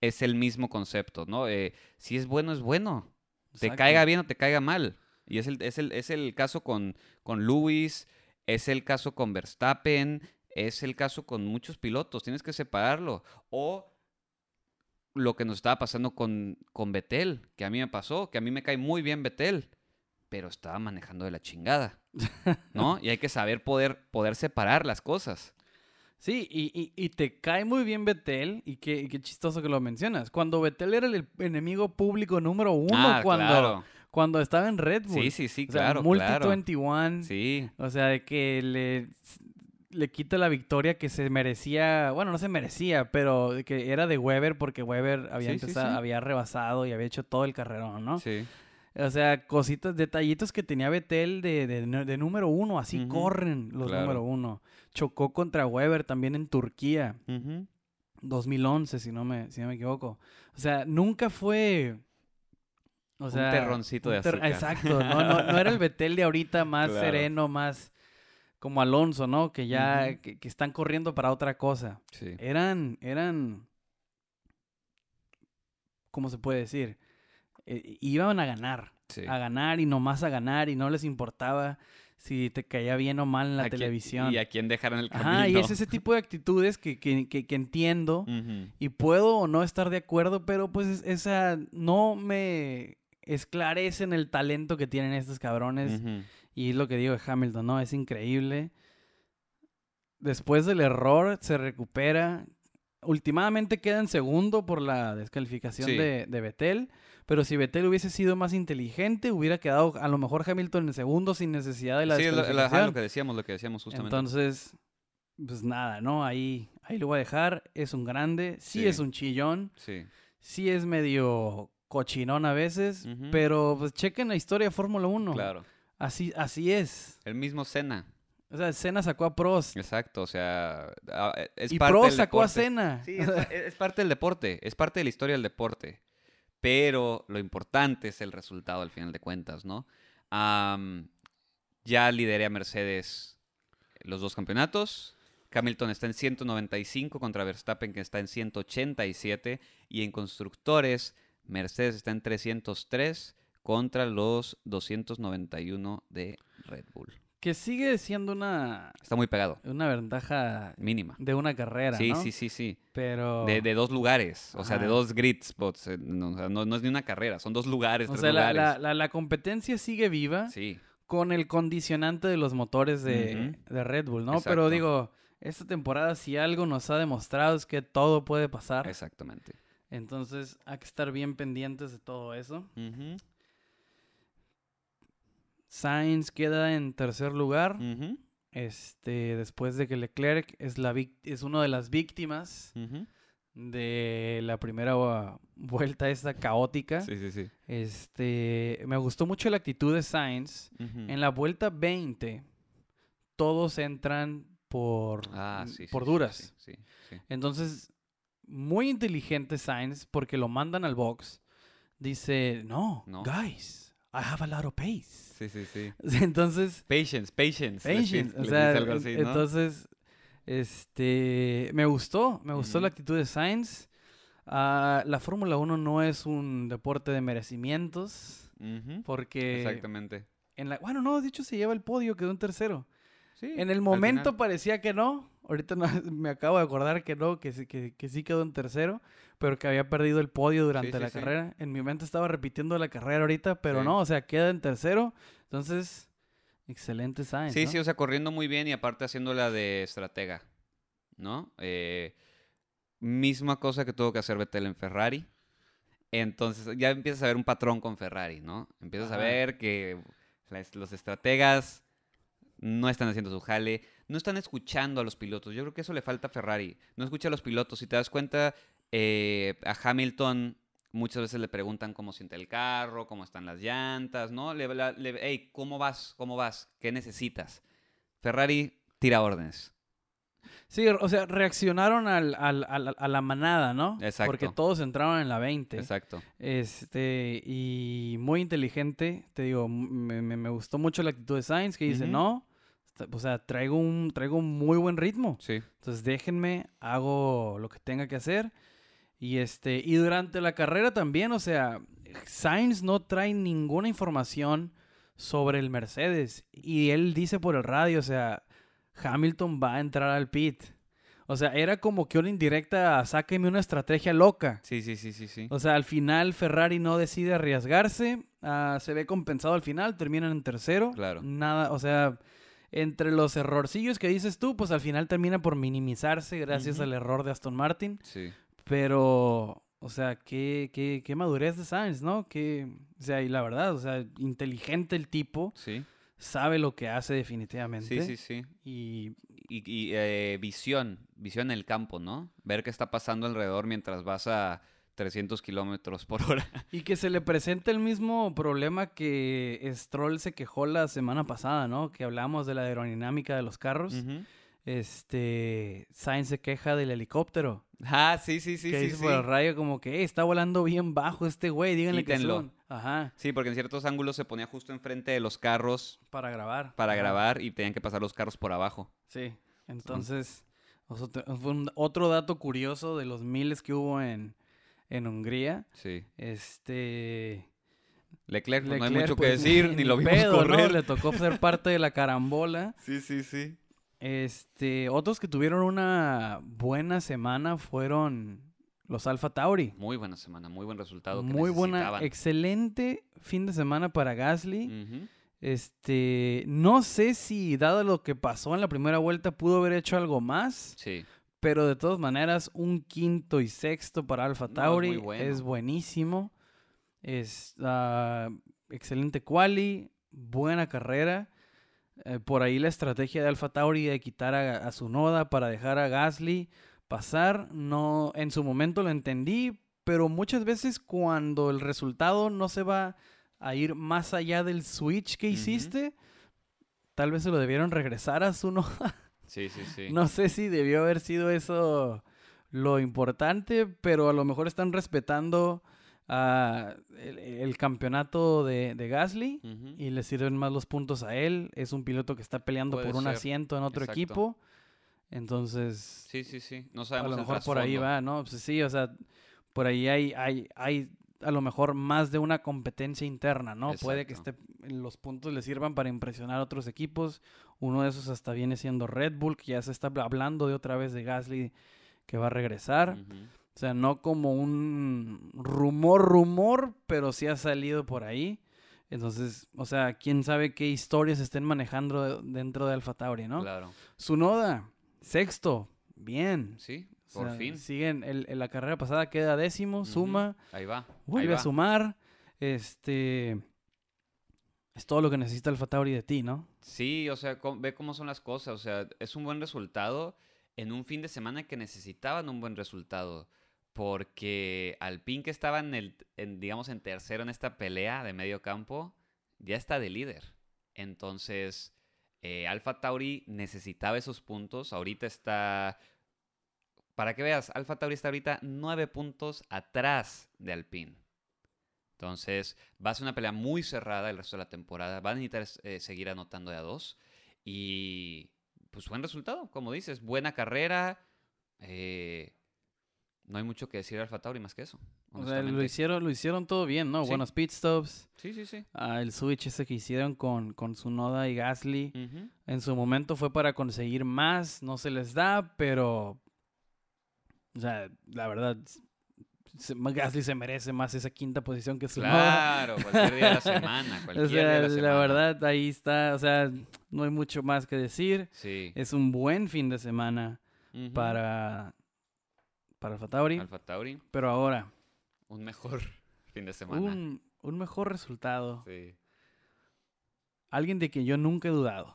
es el mismo concepto, ¿no? Eh, si es bueno, es bueno. Te caiga bien o te caiga mal. Y es el, es el, es el caso con, con Lewis, es el caso con Verstappen, es el caso con muchos pilotos. Tienes que separarlo. O lo que nos estaba pasando con, con Betel, que a mí me pasó, que a mí me cae muy bien Betel, pero estaba manejando de la chingada. ¿No? y hay que saber poder, poder separar las cosas. Sí, y, y, y te cae muy bien Betel, y qué, y qué chistoso que lo mencionas. Cuando Betel era el enemigo público número uno, ah, cuando, claro. cuando estaba en Red Bull. Sí, sí, sí, O sea, claro, Multi claro. 21. Sí, O sea, de que le, le quita la victoria que se merecía. Bueno, no se merecía, pero que era de Weber porque Weber había Sí, sí, empezado, sí. había rebasado y había hecho todo el carrerón, ¿no? sí. O sea, cositas, detallitos que tenía Betel de, de, de número uno, así corren los claro. número uno. Chocó contra Weber también en Turquía. Ujú. 2011, si no me, si no me equivoco. O sea, nunca fue... O Un terroncito de un ter- azúcar. Exacto, no, no, no era el Betel de ahorita más Claro. sereno, más como Alonso, ¿no? Que ya, que, que están corriendo para otra cosa. Sí. Eran, eran, ¿cómo se puede decir? Eh, iban a ganar, sí. a ganar y nomás a ganar y no les importaba si te caía bien o mal en la ¿A quién- televisión. Y a quién dejar en el camino. Ajá, y es ese tipo de actitudes que, que, que, que entiendo y puedo o no estar de acuerdo, pero pues es- esa no me esclarecen el talento que tienen estos cabrones. Y es lo que digo de Hamilton, ¿no? Es increíble. Después del error se recupera. Últimamente queda en segundo por la descalificación Sí. de, de Vettel. Pero si Vettel hubiese sido más inteligente, hubiera quedado a lo mejor Hamilton en segundo sin necesidad de la Sí, lo, que decíamos, lo que decíamos justamente. Entonces, pues nada, ¿no? Ahí, ahí lo voy a dejar. Es un grande. Sí, Sí. es un chillón. sí. Sí es medio cochinón a veces. Pero pues chequen la historia de Fórmula 1. Claro. Así, así es. El mismo Senna. O sea, Senna sacó a Prost. Exacto, o sea, a- es y parte Prost del sacó a. Senna. Sí, es parte del deporte, es parte de la historia del deporte. Pero lo importante es el resultado al final de cuentas, ¿no? Ya lideré a Mercedes los dos campeonatos. Hamilton está en 195 contra Verstappen que está en 187. Y en constructores, Mercedes está en 303 contra los 291 de Red Bull. Que sigue siendo una, Está muy pegado, una ventaja mínima. de una carrera, Sí, ¿no? sí, sí, sí. Pero... De, de dos lugares, o sea, de dos grid spots. eh, No, no- no es ni una carrera, son dos lugares, o tres sea, lugares. la- la- la competencia sigue viva Sí, con el condicionante de los motores de, de Red Bull, ¿no? Pero digo, esta temporada si algo nos ha demostrado es que todo puede pasar. exactamente. Entonces hay que estar bien pendientes de todo eso. Ujú, Sainz queda en tercer lugar. Este, después de que Leclerc es, la vic- es una de las víctimas de la primera vuelta esta caótica. Sí, sí, sí. Este, me gustó mucho la actitud de Sainz. En la vuelta 20, todos entran por, Ah, sí, por sí, duras. Sí. Entonces, muy inteligente Sainz porque lo mandan al box. Dice, no, No. guys, I have a lot of pace. Sí, sí, sí. Entonces, Patience, patience. patience, o les sea, dice algo en- así, ¿no? entonces, este, me gustó, me gustó la actitud de Sainz. Ah, la Fórmula 1 no es un deporte de merecimientos, porque Exactamente. en la, bueno, no, de hecho se lleva el podio, quedó en tercero. Sí, En el momento parecía que no. Ahorita no- me acabo de acordar que no, que sí, que, que sí quedó en tercero, pero que había perdido el podio durante sí, la carrera. En mi mente estaba repitiendo la carrera ahorita, pero no, o sea, queda en tercero. Entonces, excelente Sainz. Sí, ¿no? sí, o sea, corriendo muy bien y aparte haciéndola de estratega, ¿no? Eh, misma cosa que tuvo que hacer Vettel en Ferrari. Entonces ya empiezas a ver un patrón con Ferrari, ¿no? Empiezas a ver que las- los estrategas no están haciendo su jale, no están escuchando a los pilotos. Yo creo que eso le falta a Ferrari. No escucha a los pilotos. Si te das cuenta, eh, a Hamilton muchas veces le preguntan cómo siente el carro, cómo están las llantas, ¿no? Le, le- hey, ¿cómo vas? ¿Cómo vas? ¿Qué necesitas? Ferrari tira órdenes. Sí, o sea, reaccionaron al, al- al- a la manada, ¿no? Exacto. Porque todos entraron en la 20. Exacto. Este, y muy inteligente, te digo, me, gustó mucho la actitud de Sainz, que dice, no, o sea, traigo un, traigo un muy buen ritmo. Sí. Entonces déjenme, hago lo que tenga que hacer. Y este, y durante la carrera también, o sea, Sainz no trae ninguna información sobre el Mercedes. Y él dice por el radio, o sea, Hamilton va a entrar al pit. O sea, era como que una indirecta, sáqueme una estrategia loca. Sí, sí, sí, sí, sí. O sea, al final Ferrari no decide arriesgarse, ah, se ve compensado al final, terminan en tercero. Claro. Nada, o sea, entre los errorcillos que dices tú, pues al final termina por minimizarse gracias al error de Aston Martin. Sí. Pero, o sea, qué, qué, qué madurez de Sainz, ¿no? Que, o sea, y la verdad, o sea, inteligente el tipo, Sí. sabe lo que hace definitivamente. Sí, sí, sí. Y Y, y, eh, visión, visión en el campo, ¿no? Ver qué está pasando alrededor mientras vas a 300 kilómetros por hora. Y que se le presenta el mismo problema que Stroll se quejó la semana pasada, ¿no? Que hablamos de la aerodinámica de los carros. Este, Sainz se queja del helicóptero. Ah, sí, sí, sí, que sí. dice Sí. por el radio como que "Eh, está volando bien bajo este güey, díganle Quítenlo. que son. Ajá, Sí, porque en ciertos ángulos se ponía justo enfrente de los carros para grabar. para grabar y tenían que pasar los carros por abajo. Sí, entonces, otro, fue un- otro dato curioso de los miles que hubo en, en Hungría. Sí. Este. Leclerc, pues, no hay mucho que pues, decir, ni lo vimos pedo, ¿no? correr. Le tocó ser parte de la carambola. Sí, sí, sí. Este, otros que tuvieron una buena semana fueron los Alfa Tauri. Muy buena semana, muy buen resultado. que Muy buena, excelente fin de semana para Gasly. Este, no sé si dado lo que pasó en la primera vuelta pudo haber hecho algo más, Sí, pero de todas maneras un quinto y sexto para No, es Tauri bueno. es buenísimo. Es ah, excelente quali, buena carrera. Eh, por ahí la estrategia de Alfa Tauri de quitar a, a Noda para dejar a Gasly pasar, no, en su momento lo entendí, pero muchas veces cuando el resultado no se va a ir más allá del switch que hiciste, tal vez se lo debieron regresar a Noda. sí, sí, sí. No sé si debió haber sido eso lo importante, pero a lo mejor están respetando ah, el, el campeonato de, de Gasly y le sirven más los puntos a él. Es un piloto que está peleando Puede por un ser, asiento en otro exacto. equipo. Entonces, Sí, sí, sí. No a sabemos lo el mejor por ahí va, ¿no? Pues sí, o sea, por ahí hay, hay, hay a lo mejor más de una competencia interna, ¿no? Puede que esté, los puntos le sirvan para impresionar a otros equipos. Uno de esos hasta viene siendo Red Bull, que ya se está hablando de otra vez de Gasly que va a regresar. O sea, no como un rumor, rumor, pero sí ha salido por ahí. Entonces, o sea, quién sabe qué historias estén manejando dentro de Alfa Tauri, ¿no? Claro. Sunoda, sexto, bien. Sí, O por sea, fin. Siguen, el- en la carrera pasada queda décimo, suma, Ahí va. ahí vuelve a sumar. Este. Es todo lo que necesita Alfa Tauri de ti, ¿no? Sí, o sea, ve cómo son las cosas. O sea, es un buen resultado en un fin de semana que necesitaban un buen resultado. Porque Alpine, que estaba en el, en, digamos, en tercero en esta pelea de medio campo, ya está de líder. Entonces, eh, Alfa Tauri necesitaba esos puntos. Ahorita está. Para que veas, Alfa Tauri está ahorita nueve puntos atrás de Alpine. Entonces, va a ser una pelea muy cerrada el resto de la temporada. Van a necesitar eh, seguir anotando de a dos. Y pues buen resultado, como dices. Buena carrera. eh, no hay mucho que decir de Alfa Tauri más que eso. O sea, lo hicieron, lo hicieron todo bien, ¿no? Sí. Buenos pit stops. Sí, sí, sí. Ah, el switch ese que hicieron con, con Sunoda y Gasly. Ujú. En su momento fue para conseguir más. No se les da, pero. O sea, la verdad. Gasly se merece más esa quinta posición que Sunoda. Claro, cualquier día de la semana. O Cualquier sea, día de la, la semana. verdad, ahí está. O sea, no hay mucho más que decir. Sí. Es un buen fin de semana para, para Alfa Tauri. Alfa Tauri. Pero ahora, Un mejor fin de semana. un, un mejor resultado. Sí. Alguien de quien yo nunca he dudado.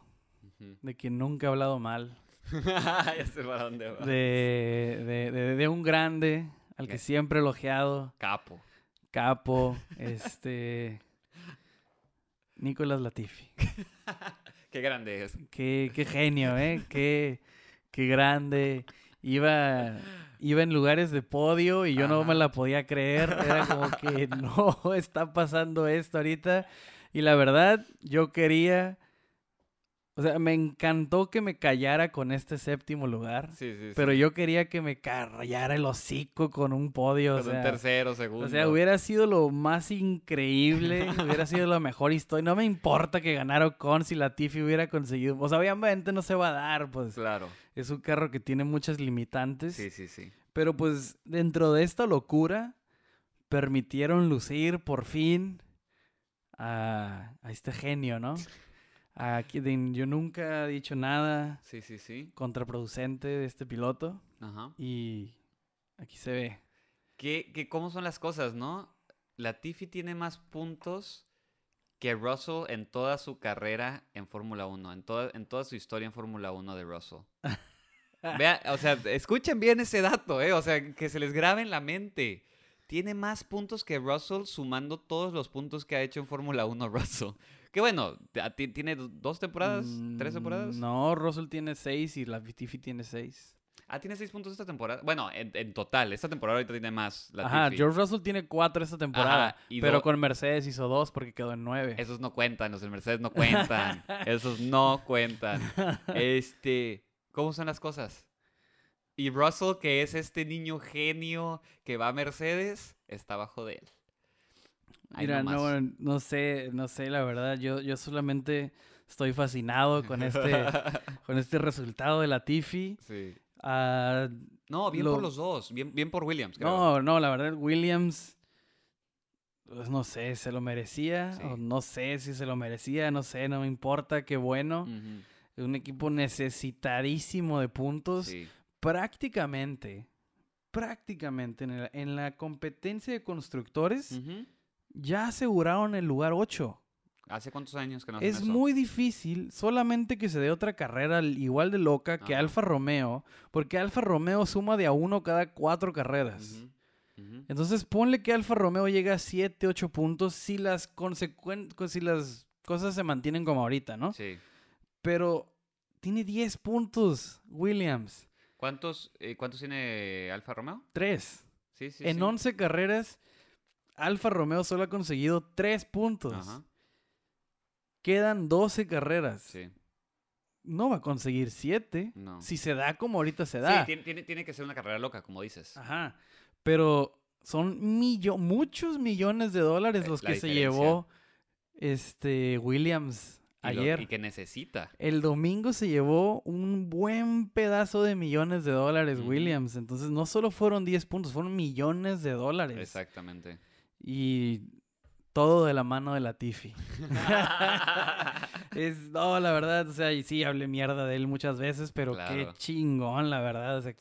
De quien nunca he hablado mal. ya sé para dónde va. De, de, de- de un grande al que Ok. siempre he elogiado. Capo. Capo. este. Nicolás Latifi. Qué grande es. Qué, qué genio, ¿eh? Qué, qué grande. Iba, iba en lugares de podio y yo no me la podía creer. Era como que no está pasando esto ahorita. Y la verdad, yo quería. O sea, me encantó que me callara con este séptimo lugar. Sí, sí, sí. Pero yo quería que me callara el hocico con un podio. O Con un sea, tercero, segundo. o sea, hubiera sido lo más increíble, hubiera sido la mejor historia. No me importa que ganara Ocon si Latifi hubiera conseguido. O sea, obviamente no se va a dar, pues Claro. es un carro que tiene muchas limitantes. Sí, sí, sí. Pero pues dentro de esta locura, permitieron lucir por fin a, a este genio, ¿no? A quien yo nunca he dicho nada Sí, sí, sí. contraproducente de este piloto. Ajá. Y aquí se ve. ¿Qué, qué, ¿Cómo son las cosas, no? Latifi tiene más puntos que Russell en toda su carrera en Fórmula 1, en toda, en toda su historia en Fórmula 1 de Russell. Vea, o sea, escuchen bien ese dato, ¿eh? O sea, que se les grabe en la mente. Tiene más puntos que Russell sumando todos los puntos que ha hecho en Fórmula 1 Russell. Que bueno, tiene do- dos temporadas, tres temporadas. No, Russell tiene seis y la Latifi tiene seis. Ah, tiene seis puntos esta temporada. Bueno, en, en total, esta temporada ahorita tiene más. La Ajá, George Russell tiene cuatro esta temporada. Ajá, y pero con Mercedes hizo dos porque quedó en nueve. Esos no cuentan, los del Mercedes no cuentan. Esos no cuentan. Este, ¿cómo son las cosas? Y Russell, que es este niño genio que va a Mercedes, está abajo de él. Ahí Mira, no, no sé, no sé, la verdad. Yo, yo solamente estoy fascinado con este, con este resultado de Latifi. sí. Ah, No, bien Lo- por los dos. Bien, bien por Williams, creo. no, no, la verdad, Williams, pues, no sé, se lo merecía. Sí. O no sé si se lo merecía, no sé, no me importa, qué bueno. Un equipo necesitadísimo de puntos. Sí. Prácticamente, prácticamente en, el- en la competencia de constructores. Ya aseguraron el lugar 8. ¿Hace cuántos años que no hacen Es eso? muy difícil solamente que se dé otra carrera al- igual de loca que Ajá. Alfa Romeo, porque Alfa Romeo suma de a uno cada cuatro carreras. Entonces ponle que Alfa Romeo llega a 7, 8 puntos si las, consecuen- si las cosas se mantienen como ahorita, ¿no? Sí. Pero tiene 10 puntos Williams. ¿Cuántos, eh, ¿Cuántos tiene Alfa Romeo? 3. Sí, sí. en sí. 11 carreras, Alfa Romeo solo ha conseguido 3 puntos. Ajá. Quedan 12 carreras. Sí. No va a conseguir 7. No. Si se da como ahorita se Sí, da. tiene, tiene, tiene que ser una carrera loca, como dices. Ajá. Pero son millo muchos millones de dólares Eh, los la que se llevó este Williams Y lo- ayer. y que necesita. El domingo se llevó un buen pedazo de millones de dólares. Williams. Entonces no solo fueron 10 puntos, fueron millones de dólares. Exactamente. Y todo de la mano de la Tiffy. es, no, la verdad, o sea, y sí, hablé mierda de él muchas veces, pero qué chingón, la verdad. O sea,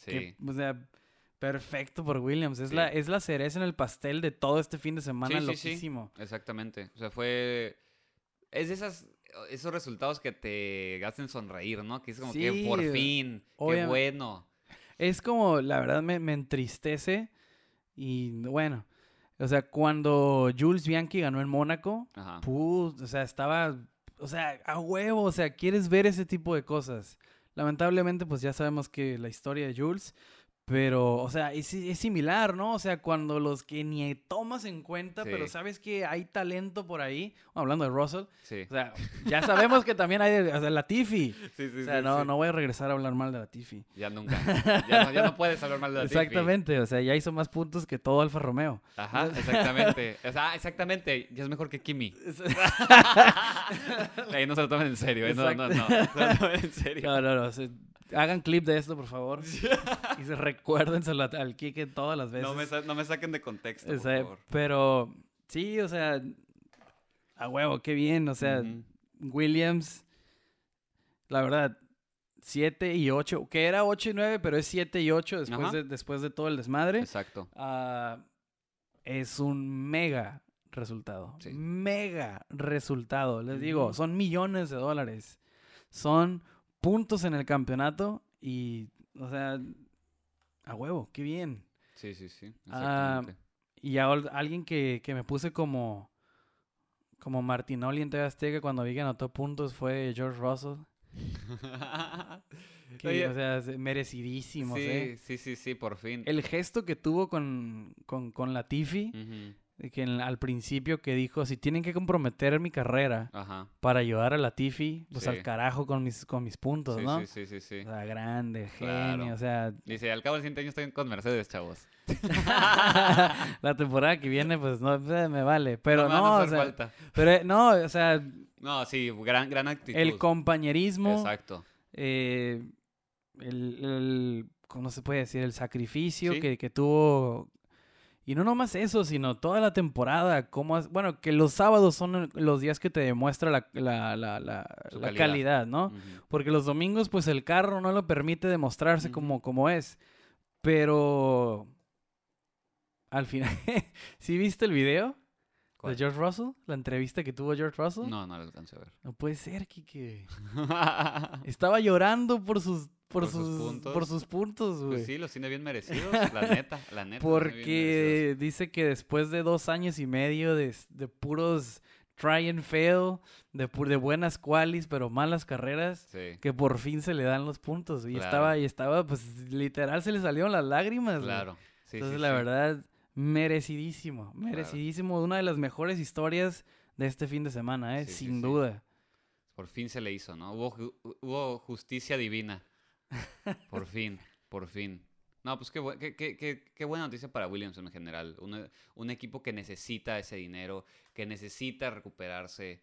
o perfecto por Williams. Es, Sí. la, es la cereza en el pastel de todo este fin de semana, Sí, loquísimo. Exactamente. O sea, fue. Es de esas, esos resultados que te hacen sonreír, ¿no? Que es como que por fin, qué bueno. Es como, la verdad, me, me entristece. Y bueno, o sea, cuando Jules Bianchi ganó en Mónaco. Put, o sea, estaba, o sea, a huevo, o sea, quieres ver ese tipo de cosas. Lamentablemente, pues ya sabemos que la historia de Jules, pero, o sea, es, es similar, ¿no? O sea, cuando los que ni tomas en cuenta, pero sabes que hay talento por ahí, hablando de Russell, Sí. o sea, ya sabemos que también hay, o sea, la Tiffy. Sí, sí, O sea, sí, no, sí. no voy a regresar a hablar mal de la Tiffy. Ya nunca. Ya no, ya no puedes hablar mal de la Tiffy. Exactamente, o sea, ya hizo más puntos que todo Alfa Romeo. Ajá, exactamente. O sea, exactamente. Ya es mejor que Kimi. Ahí no se lo tomen en serio. ¿eh? No, no, no. No se lo tomen en serio. No, no, no. o sea, hagan clip de esto, por favor. y se recuérdenselo al- Kike todas las veces. No me, sa- no me saquen de contexto, O por favor. pero sí, o sea, a huevo, qué bien. O sea. Williams, la verdad, 7 y 8, que era 8 y 9, pero es 7 y 8 después, de, después de todo el desmadre. Exacto. Ah, es un mega resultado. Sí. Mega resultado. Les digo, son millones de dólares. Son puntos en el campeonato y, o sea, a huevo, qué bien. Sí, sí, sí. Ah, Exactamente. Y a alguien que, que me puse como, como Martinoli en TV Azteca cuando vi que anotó puntos fue George Russell. Que, Oye, o sea, merecidísimo. sí, sí, sí, sí, por fin. El gesto que tuvo con, con, con Latifi, de que en- al principio que dijo, si tienen que comprometer mi carrera Ajá. para ayudar a Latifi, pues Sí. al carajo con mis, con mis puntos, Sí, ¿no? sí, sí, sí, sí. O sea, grande, genio, o sea, Dice, al cabo del siguiente año estoy con Mercedes, chavos. la temporada que viene, pues no eh, me vale, pero a no, o sea, falta. pero no, o sea, No, sí, gran, gran actitud. el compañerismo, Exacto. eh, el, el- ¿cómo se puede decir? El sacrificio Sí. que, que tuvo. Y no nomás eso, sino toda la temporada. Cómo has- bueno, que los sábados son los días que te demuestra la, la, la, calidad. calidad, ¿no? Porque los domingos, pues el carro no lo permite demostrarse como, como es. Pero al final, ¿sí viste el video. De George Russell? La entrevista que tuvo George Russell. No, no lo alcancé a ver. No puede ser, Kike. Estaba llorando por sus por, ¿Por sus sus, puntos? por sus puntos, güey. Pues sí, los tiene bien merecidos, la neta, la neta. Porque dice que después de dos años y medio de, de puros try and fail, de, de buenas qualis, pero malas carreras, Sí, que por fin se le dan los puntos. Y Claro. estaba, y estaba, pues literal se le salieron las lágrimas. claro. Sí, Entonces, sí, la verdad, merecidísimo, merecidísimo. Una de las mejores historias de este fin de semana, ¿eh? Sí, sin sí. duda. Por fin se le hizo, ¿no? Hubo, ju- hubo justicia divina. Por fin, por fin. No, pues qué, bu- qué, qué- qué- buena noticia para Williams en general. Una- un equipo que necesita ese dinero, que necesita recuperarse.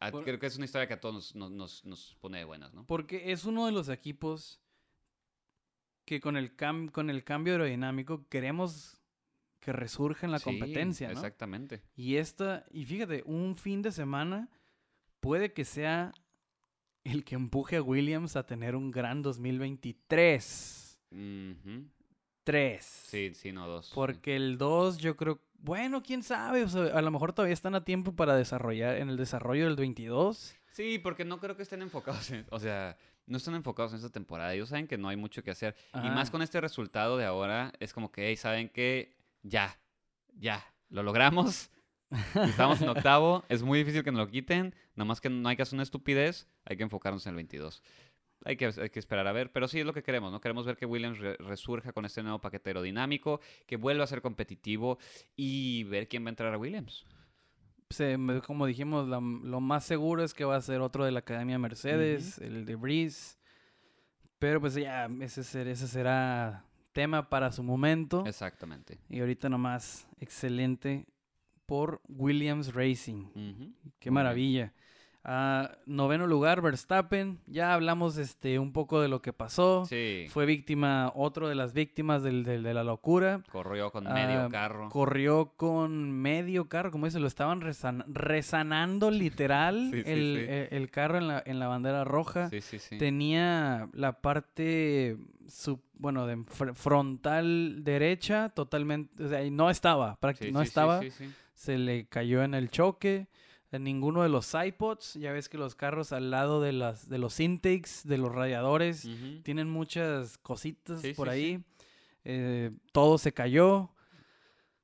Ah, Por- Creo que es una historia que a todos nos, nos- nos- nos pone de buenas, ¿no? Porque es uno de los equipos que con el, cam- con el cambio aerodinámico queremos que resurja en la Sí, competencia, ¿no? Exactamente. Y esta, y fíjate, un fin de semana puede que sea el que empuje a Williams a tener un gran 2023. Ujú. 3. Sí, sí, no, dos. Porque el 2 yo creo, bueno, quién sabe, o sea, a lo mejor todavía están a tiempo para desarrollar en el desarrollo del 22. Sí, porque no creo que estén enfocados en, o sea, no están enfocados en esta temporada. Ellos saben que no hay mucho que hacer. Y más con este resultado de ahora, es como que, hey, saben que ya, ya, lo logramos. Estamos en octavo, es muy difícil que nos lo quiten. Nada más que no hay que hacer una estupidez, hay que enfocarnos en el 22. Hay que, hay que esperar a ver, pero sí es lo que queremos, ¿no? Queremos ver que Williams re- resurja con este nuevo paquete aerodinámico, que vuelva a ser competitivo y ver quién va a entrar a Williams. Se- como dijimos, la- lo más seguro es que va a ser otro de la Academia Mercedes, el de Breeze. Pero pues ya, ese, ser- ese será tema para su momento. Exactamente. Y ahorita nomás, excelente por Williams Racing. Qué bien. Ah, noveno lugar, Verstappen. Ya hablamos este, un poco de lo que pasó. Sí, Fue víctima, otro de las víctimas del, del- de la locura. corrió con medio Ah, carro. Corrió con medio carro, como dice, lo estaban resan- resanando literal Sí, sí, el, sí. el- el carro en la, en la bandera roja. Sí, sí, sí. Tenía la parte, sub- bueno, de fr- frontal derecha totalmente, o sea, no estaba, prácti- Sí, no estaba, se le cayó en el choque. En ninguno de los iPods, ya ves que los carros al lado de, las, de los intakes, de los radiadores, tienen muchas cositas Sí, por sí, sí. ahí. Eh, todo se cayó.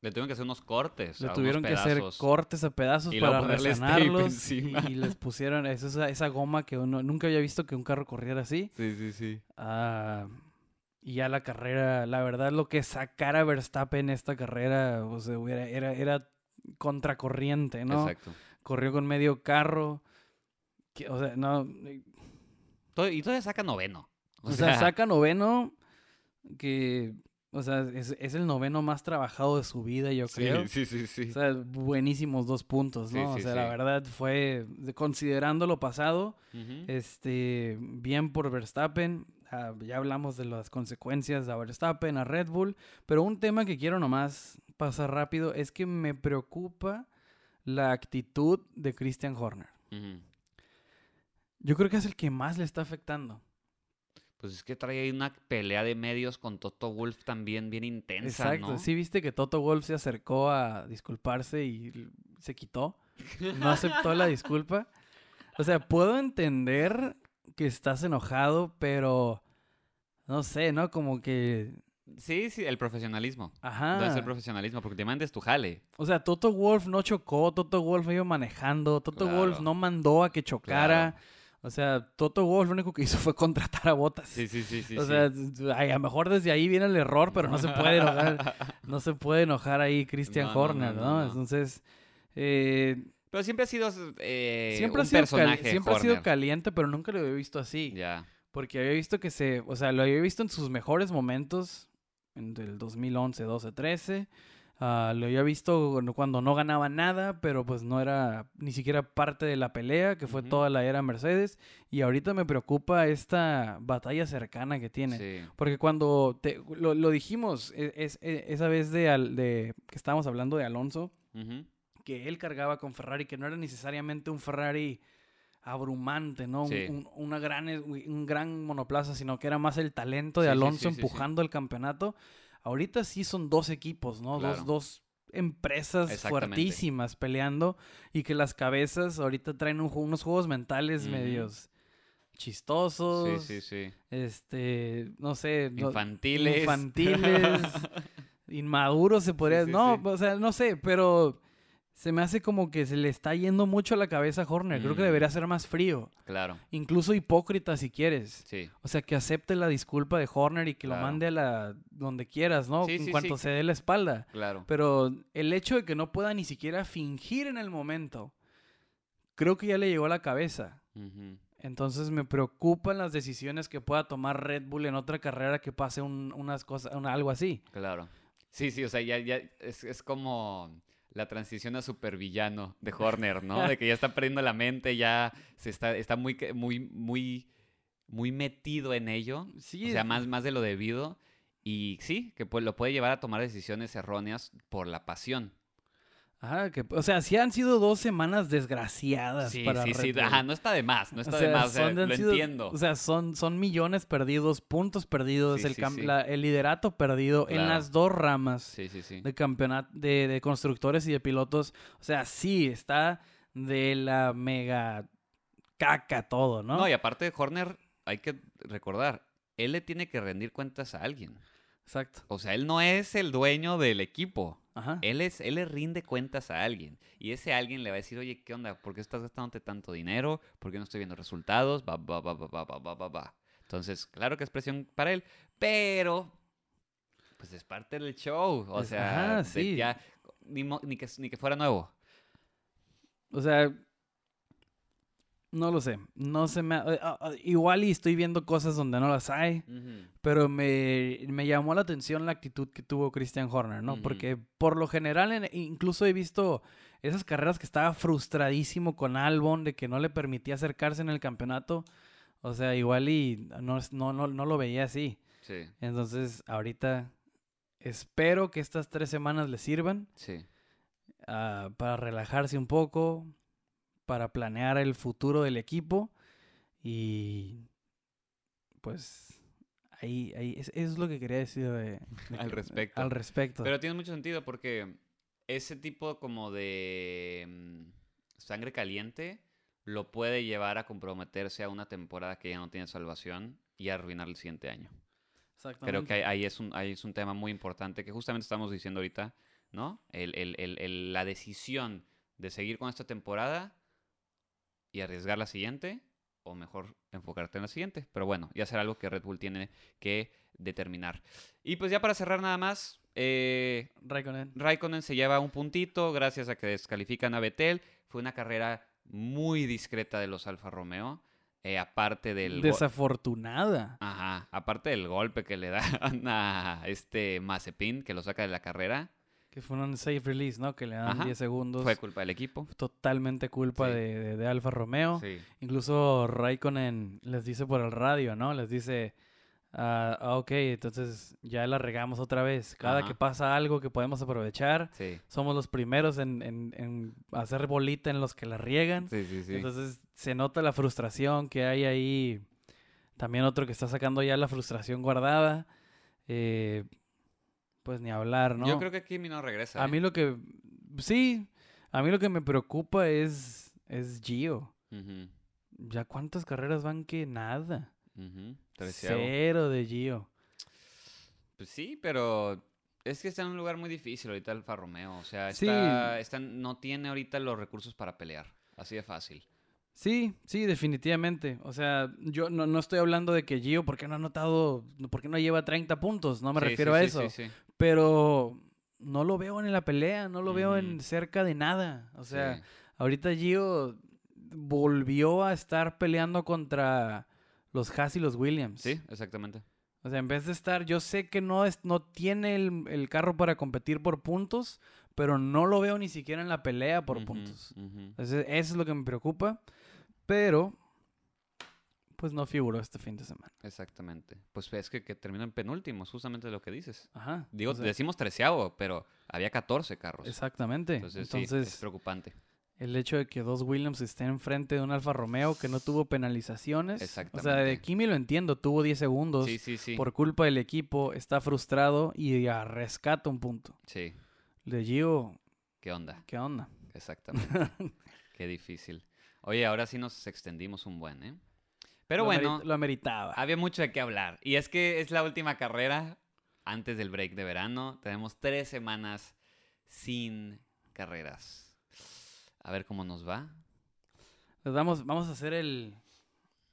Le tuvieron que hacer unos cortes. Le tuvieron que hacer cortes a pedazos Y para resanarlos. Y, y les pusieron esa, esa goma que uno nunca había visto que un carro corriera así. Sí, sí, sí. Ah, y ya la carrera, la verdad, lo que sacara Verstappen esta carrera, o sea, hubiera- era, era contracorriente, ¿no? Exacto. Corrió con medio carro. que- o sea, no. Todo- y todavía saca noveno. O, sea, saca noveno, que. O sea, es, es el noveno más trabajado de su vida, yo creo. sí, sí, sí. O sea, buenísimos dos puntos, ¿no? sí, o sea, la verdad fue, de- considerando lo pasado, este, bien por Verstappen. Ah, ya hablamos de las consecuencias a Verstappen, a Red Bull. Pero un tema que quiero nomás pasar rápido es que me preocupa la actitud de Christian Horner. Yo creo que es el que más le está afectando. Pues es que trae ahí una pelea de medios con Toto Wolf también bien intensa, Exacto. ¿no? Sí, viste que Toto Wolf se acercó a disculparse y se quitó. No aceptó la disculpa. O sea, puedo entender que estás enojado, pero no sé, ¿no? Como que. Sí, sí, el profesionalismo. Ajá. Debe ser profesionalismo, porque te mandes tu jale. O sea, Toto Wolf no chocó, Toto Wolf iba manejando, Toto Wolf Claro. no mandó a que chocara. Claro. O sea, Toto Wolf lo único que hizo fue contratar a Botas. Sí, sí, sí, sí. o sí. sea, ay, a lo mejor desde ahí viene el error, pero no se puede enojar. no se puede enojar ahí Christian No, no, Horner, no, ¿no? no, no. Entonces, eh, Pero siempre ha sido eh, siempre, un ha sido, personaje. siempre ha sido caliente, pero nunca lo había visto así. Ya. Porque había visto que se, o sea, lo había visto en sus mejores momentos, en el 2011, 12, 13. Ah, lo había visto cuando- no ganaba nada, pero pues no era ni siquiera parte de la pelea, que fue toda la era Mercedes. Y ahorita me preocupa esta batalla cercana que tiene. Sí. Porque cuando te, lo, lo dijimos e- es, e- esa vez de, de que estábamos hablando de Alonso, que él cargaba con Ferrari, que no era necesariamente un Ferrari abrumante, ¿no? Un- Sí. Un, una gran, un gran monoplaza, sino que era más el talento de Sí, sí, Alonso sí, sí, sí. empujando el campeonato. Ahorita sí son dos equipos, ¿no? Claro. Dos, dos empresas fuertísimas peleando y que las cabezas ahorita traen un unos juegos mentales medios chistosos, Sí, sí, sí. este, no sé, no- se me hace como que se le está yendo mucho a la cabeza a Horner. Creo que Mm. debería ser más frío. Claro, Incluso hipócrita si quieres. sí. O sea, que acepte la disculpa de Horner y que Claro. lo mande a la donde quieras, ¿no? Sí, en sí, cuanto sí. se dé la espalda. Claro. Pero el hecho de que no pueda ni siquiera fingir en el momento, creo que ya le llegó a la cabeza. Entonces me preocupan las decisiones que pueda tomar Red Bull en otra carrera que pase un- unas cosas, un- algo así. Claro. Sí, sí, o sea, ya, ya es, es como la transición a supervillano de Horner, ¿no? De que ya está perdiendo la mente, ya se está, está muy, muy, muy, muy metido en ello. Sí, O sea, más, más de lo debido. Y sí, que pues, lo puede llevar a tomar decisiones erróneas por la pasión. Ajá, que, o sea, sí han sido dos semanas desgraciadas Sí, para sí, Red sí. Bull. Ajá, no está de más, no O está sea, de más. o sea, lo sido- entiendo. O sea, son, son millones perdidos, puntos perdidos, Sí, el, sí, cam- sí. la- el liderato perdido en las dos ramas sí, sí, sí. de campeonato de, de constructores y de pilotos. O sea, sí, está de la mega caca todo, ¿no? No, y aparte, Horner, hay que recordar, él le tiene que rendir cuentas a alguien. Exacto. O sea, él no es el dueño del equipo. Él, es, él le rinde cuentas a alguien. Y ese alguien le va a decir, oye, ¿qué onda? ¿Por qué estás gastándote tanto dinero? ¿Por qué no estoy viendo resultados? Va, va, va, va, va, va, va, va. Entonces, claro que es presión para él, pero pues es parte del show. O sea, ni, que, ni que fuera nuevo. O sea, no lo sé. No se me... ha- ah, ah, igual y estoy viendo cosas donde no las hay. Pero me, me llamó la atención la actitud que tuvo Christian Horner, ¿no? Porque por lo general, en- incluso he visto esas carreras que estaba frustradísimo con Albon de que no le permitía acercarse en el campeonato. O sea, igual y no, no, no, no lo veía así. Sí, Entonces, ahorita espero que estas tres semanas le sirvan sí. ah, para relajarse un poco, para planear el futuro del equipo y pues ahí, ahí es, eso es lo que quería decir de- de Al respecto. Al respecto. Pero tiene mucho sentido porque ese tipo como de mm, sangre caliente lo puede llevar a comprometerse a una temporada que ya no tiene salvación y a arruinar el siguiente año. Creo que ahí, ahí es un, ahí es un tema muy importante que justamente estamos diciendo ahorita, ¿no? El, el- el- el- la decisión de seguir con esta temporada y arriesgar la siguiente, o mejor enfocarte en la siguiente. Pero bueno, ya será algo que Red Bull tiene que determinar. Y pues ya para cerrar nada más, eh, Raikkonen. Raikkonen se lleva un puntito gracias a que descalifican a Betel. Fue una carrera muy discreta de los Alfa Romeo. eh, aparte del... Desafortunada. Ajá, aparte del golpe que le dan a este Mazepin, que lo saca de la carrera, Que fue un safe release, ¿no? Que le dan Ajá. 10 segundos. fue culpa del equipo. Totalmente culpa Sí. de, de- de Alfa Romeo. Sí, Incluso Raikkonen les dice por el radio, ¿no? Les dice, ah, ah, ok, entonces ya la regamos otra vez. Cada Ajá. que pasa algo que podemos aprovechar, sí, somos los primeros en, en- en hacer bolita en los que la riegan. sí, sí. sí. Entonces se nota la frustración que hay ahí. También otro que está sacando ya la frustración guardada. Eh, pues ni hablar, ¿no? Yo creo que Kimi no regresa. A ¿eh? mí lo que... Sí, a mí lo que me preocupa es, es Gio. Ujú, ¿Ya cuántas carreras van que nada? ujú, treceavo. Cero de Gio. Pues sí, pero es que está en un lugar muy difícil ahorita Alfa Romeo. O sea, Sí. está, está- no tiene ahorita los recursos para pelear. Así de fácil. Sí, sí, definitivamente. O sea, yo no, no estoy hablando de que Gio, ¿por qué no ha anotado, por qué no lleva 30 puntos? No me Sí, refiero sí, a sí, eso. Pero no lo veo en la pelea, no lo veo en cerca de nada. O sea, Sí. ahorita Gio volvió a estar peleando contra los Haas y los Williams. Sí, exactamente. O sea, en vez de estar, yo sé que no, es, no tiene el, el carro para competir por puntos, pero no lo veo ni siquiera en la pelea por puntos. Entonces, eso es lo que me preocupa. Pero, pues no figuró este fin de semana. Exactamente. Pues es que, que terminan penúltimos, justamente lo que dices. Ajá. Digo, o sea, decimos treceavo, pero había 14 carros. Exactamente. Entonces, Entonces, sí, es preocupante. el hecho de que dos Williams estén enfrente de un Alfa Romeo que no tuvo penalizaciones. O sea, de Exactamente. Kimi lo entiendo, tuvo 10 segundos Sí, sí, sí. por culpa del equipo, está frustrado y ya rescata un punto. Sí. De Gio, ¿Qué onda? ¿qué onda? Exactamente. Qué difícil. Oye, ahora sí nos extendimos un buen, ¿eh? Pero Lo bueno, lo ameritaba. había mucho de qué hablar. Y es que es la última carrera antes del break de verano. Tenemos tres semanas sin carreras. a ver cómo nos va. Nos vamos, vamos a hacer el,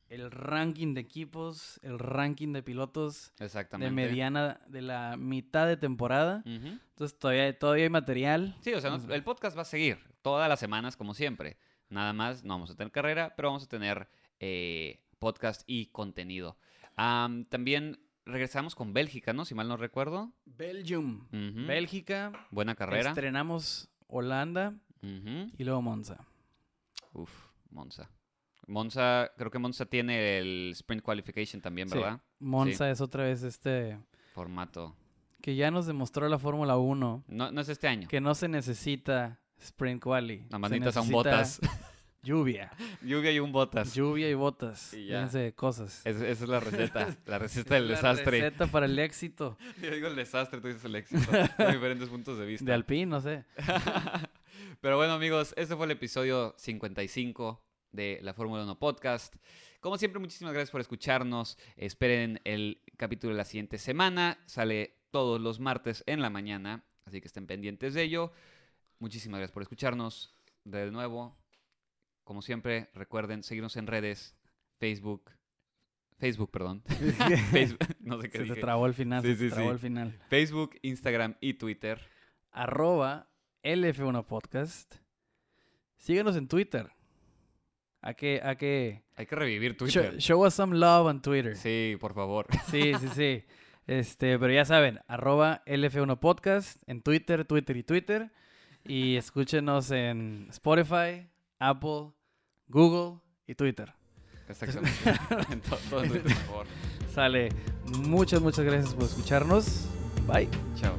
el ranking de equipos, el ranking de pilotos Exactamente. de mediana, de la mitad de temporada. Entonces todavía, todavía hay material. Sí, o sea, nos- el podcast va a seguir todas las semanas como siempre. Nada más, no vamos a tener carrera, pero vamos a tener eh, podcast y contenido. Am, también regresamos con Bélgica, ¿no? Si mal no recuerdo. Belgium. Bélgica. Buena carrera. Estrenamos Holanda y luego Monza. Uf, Monza. Monza, creo que Monza tiene el Sprint Qualification también, Sí. ¿verdad? Monza es otra vez este Formato. que ya nos demostró la Fórmula 1 No, no es este año. que no se necesita sprint quali. Nada se más necesitas un botas. Lluvia, Lluvia y un botas. lluvia y botas. Y ya. De cosas. Es- esa es la receta. La receta del La desastre. receta para el éxito Yo digo el desastre, tú dices el éxito. Son diferentes puntos de vista. de Alpine, no sé. Pero bueno, amigos, este fue el episodio 55 de la Fórmula 1 Podcast. Como siempre, muchísimas gracias por escucharnos. Esperen el capítulo de la siguiente semana. Sale todos los martes en la mañana, así que estén pendientes de ello. Muchísimas gracias por escucharnos. De nuevo, como siempre, recuerden seguirnos en redes, Facebook, Facebook, perdón. Facebook, no sé qué Se te dije. trabó el final, Sí, se te sí, trabó sí. el final. Facebook, Instagram y Twitter. Arroba LF1 Podcast. Síguenos en Twitter. A que, a que... Hay que revivir Show, Twitter. show us some love on Twitter. Sí, por favor. Sí, sí, sí. Este, pero ya saben, arroba LF1 Podcast en Twitter, Twitter y Twitter. Y escúchenos en Spotify, Apple, Google y Twitter. Exactamente. En to- todo en Twitter, por favor. Sale. Muchas, muchas gracias por escucharnos. Bye. Chao.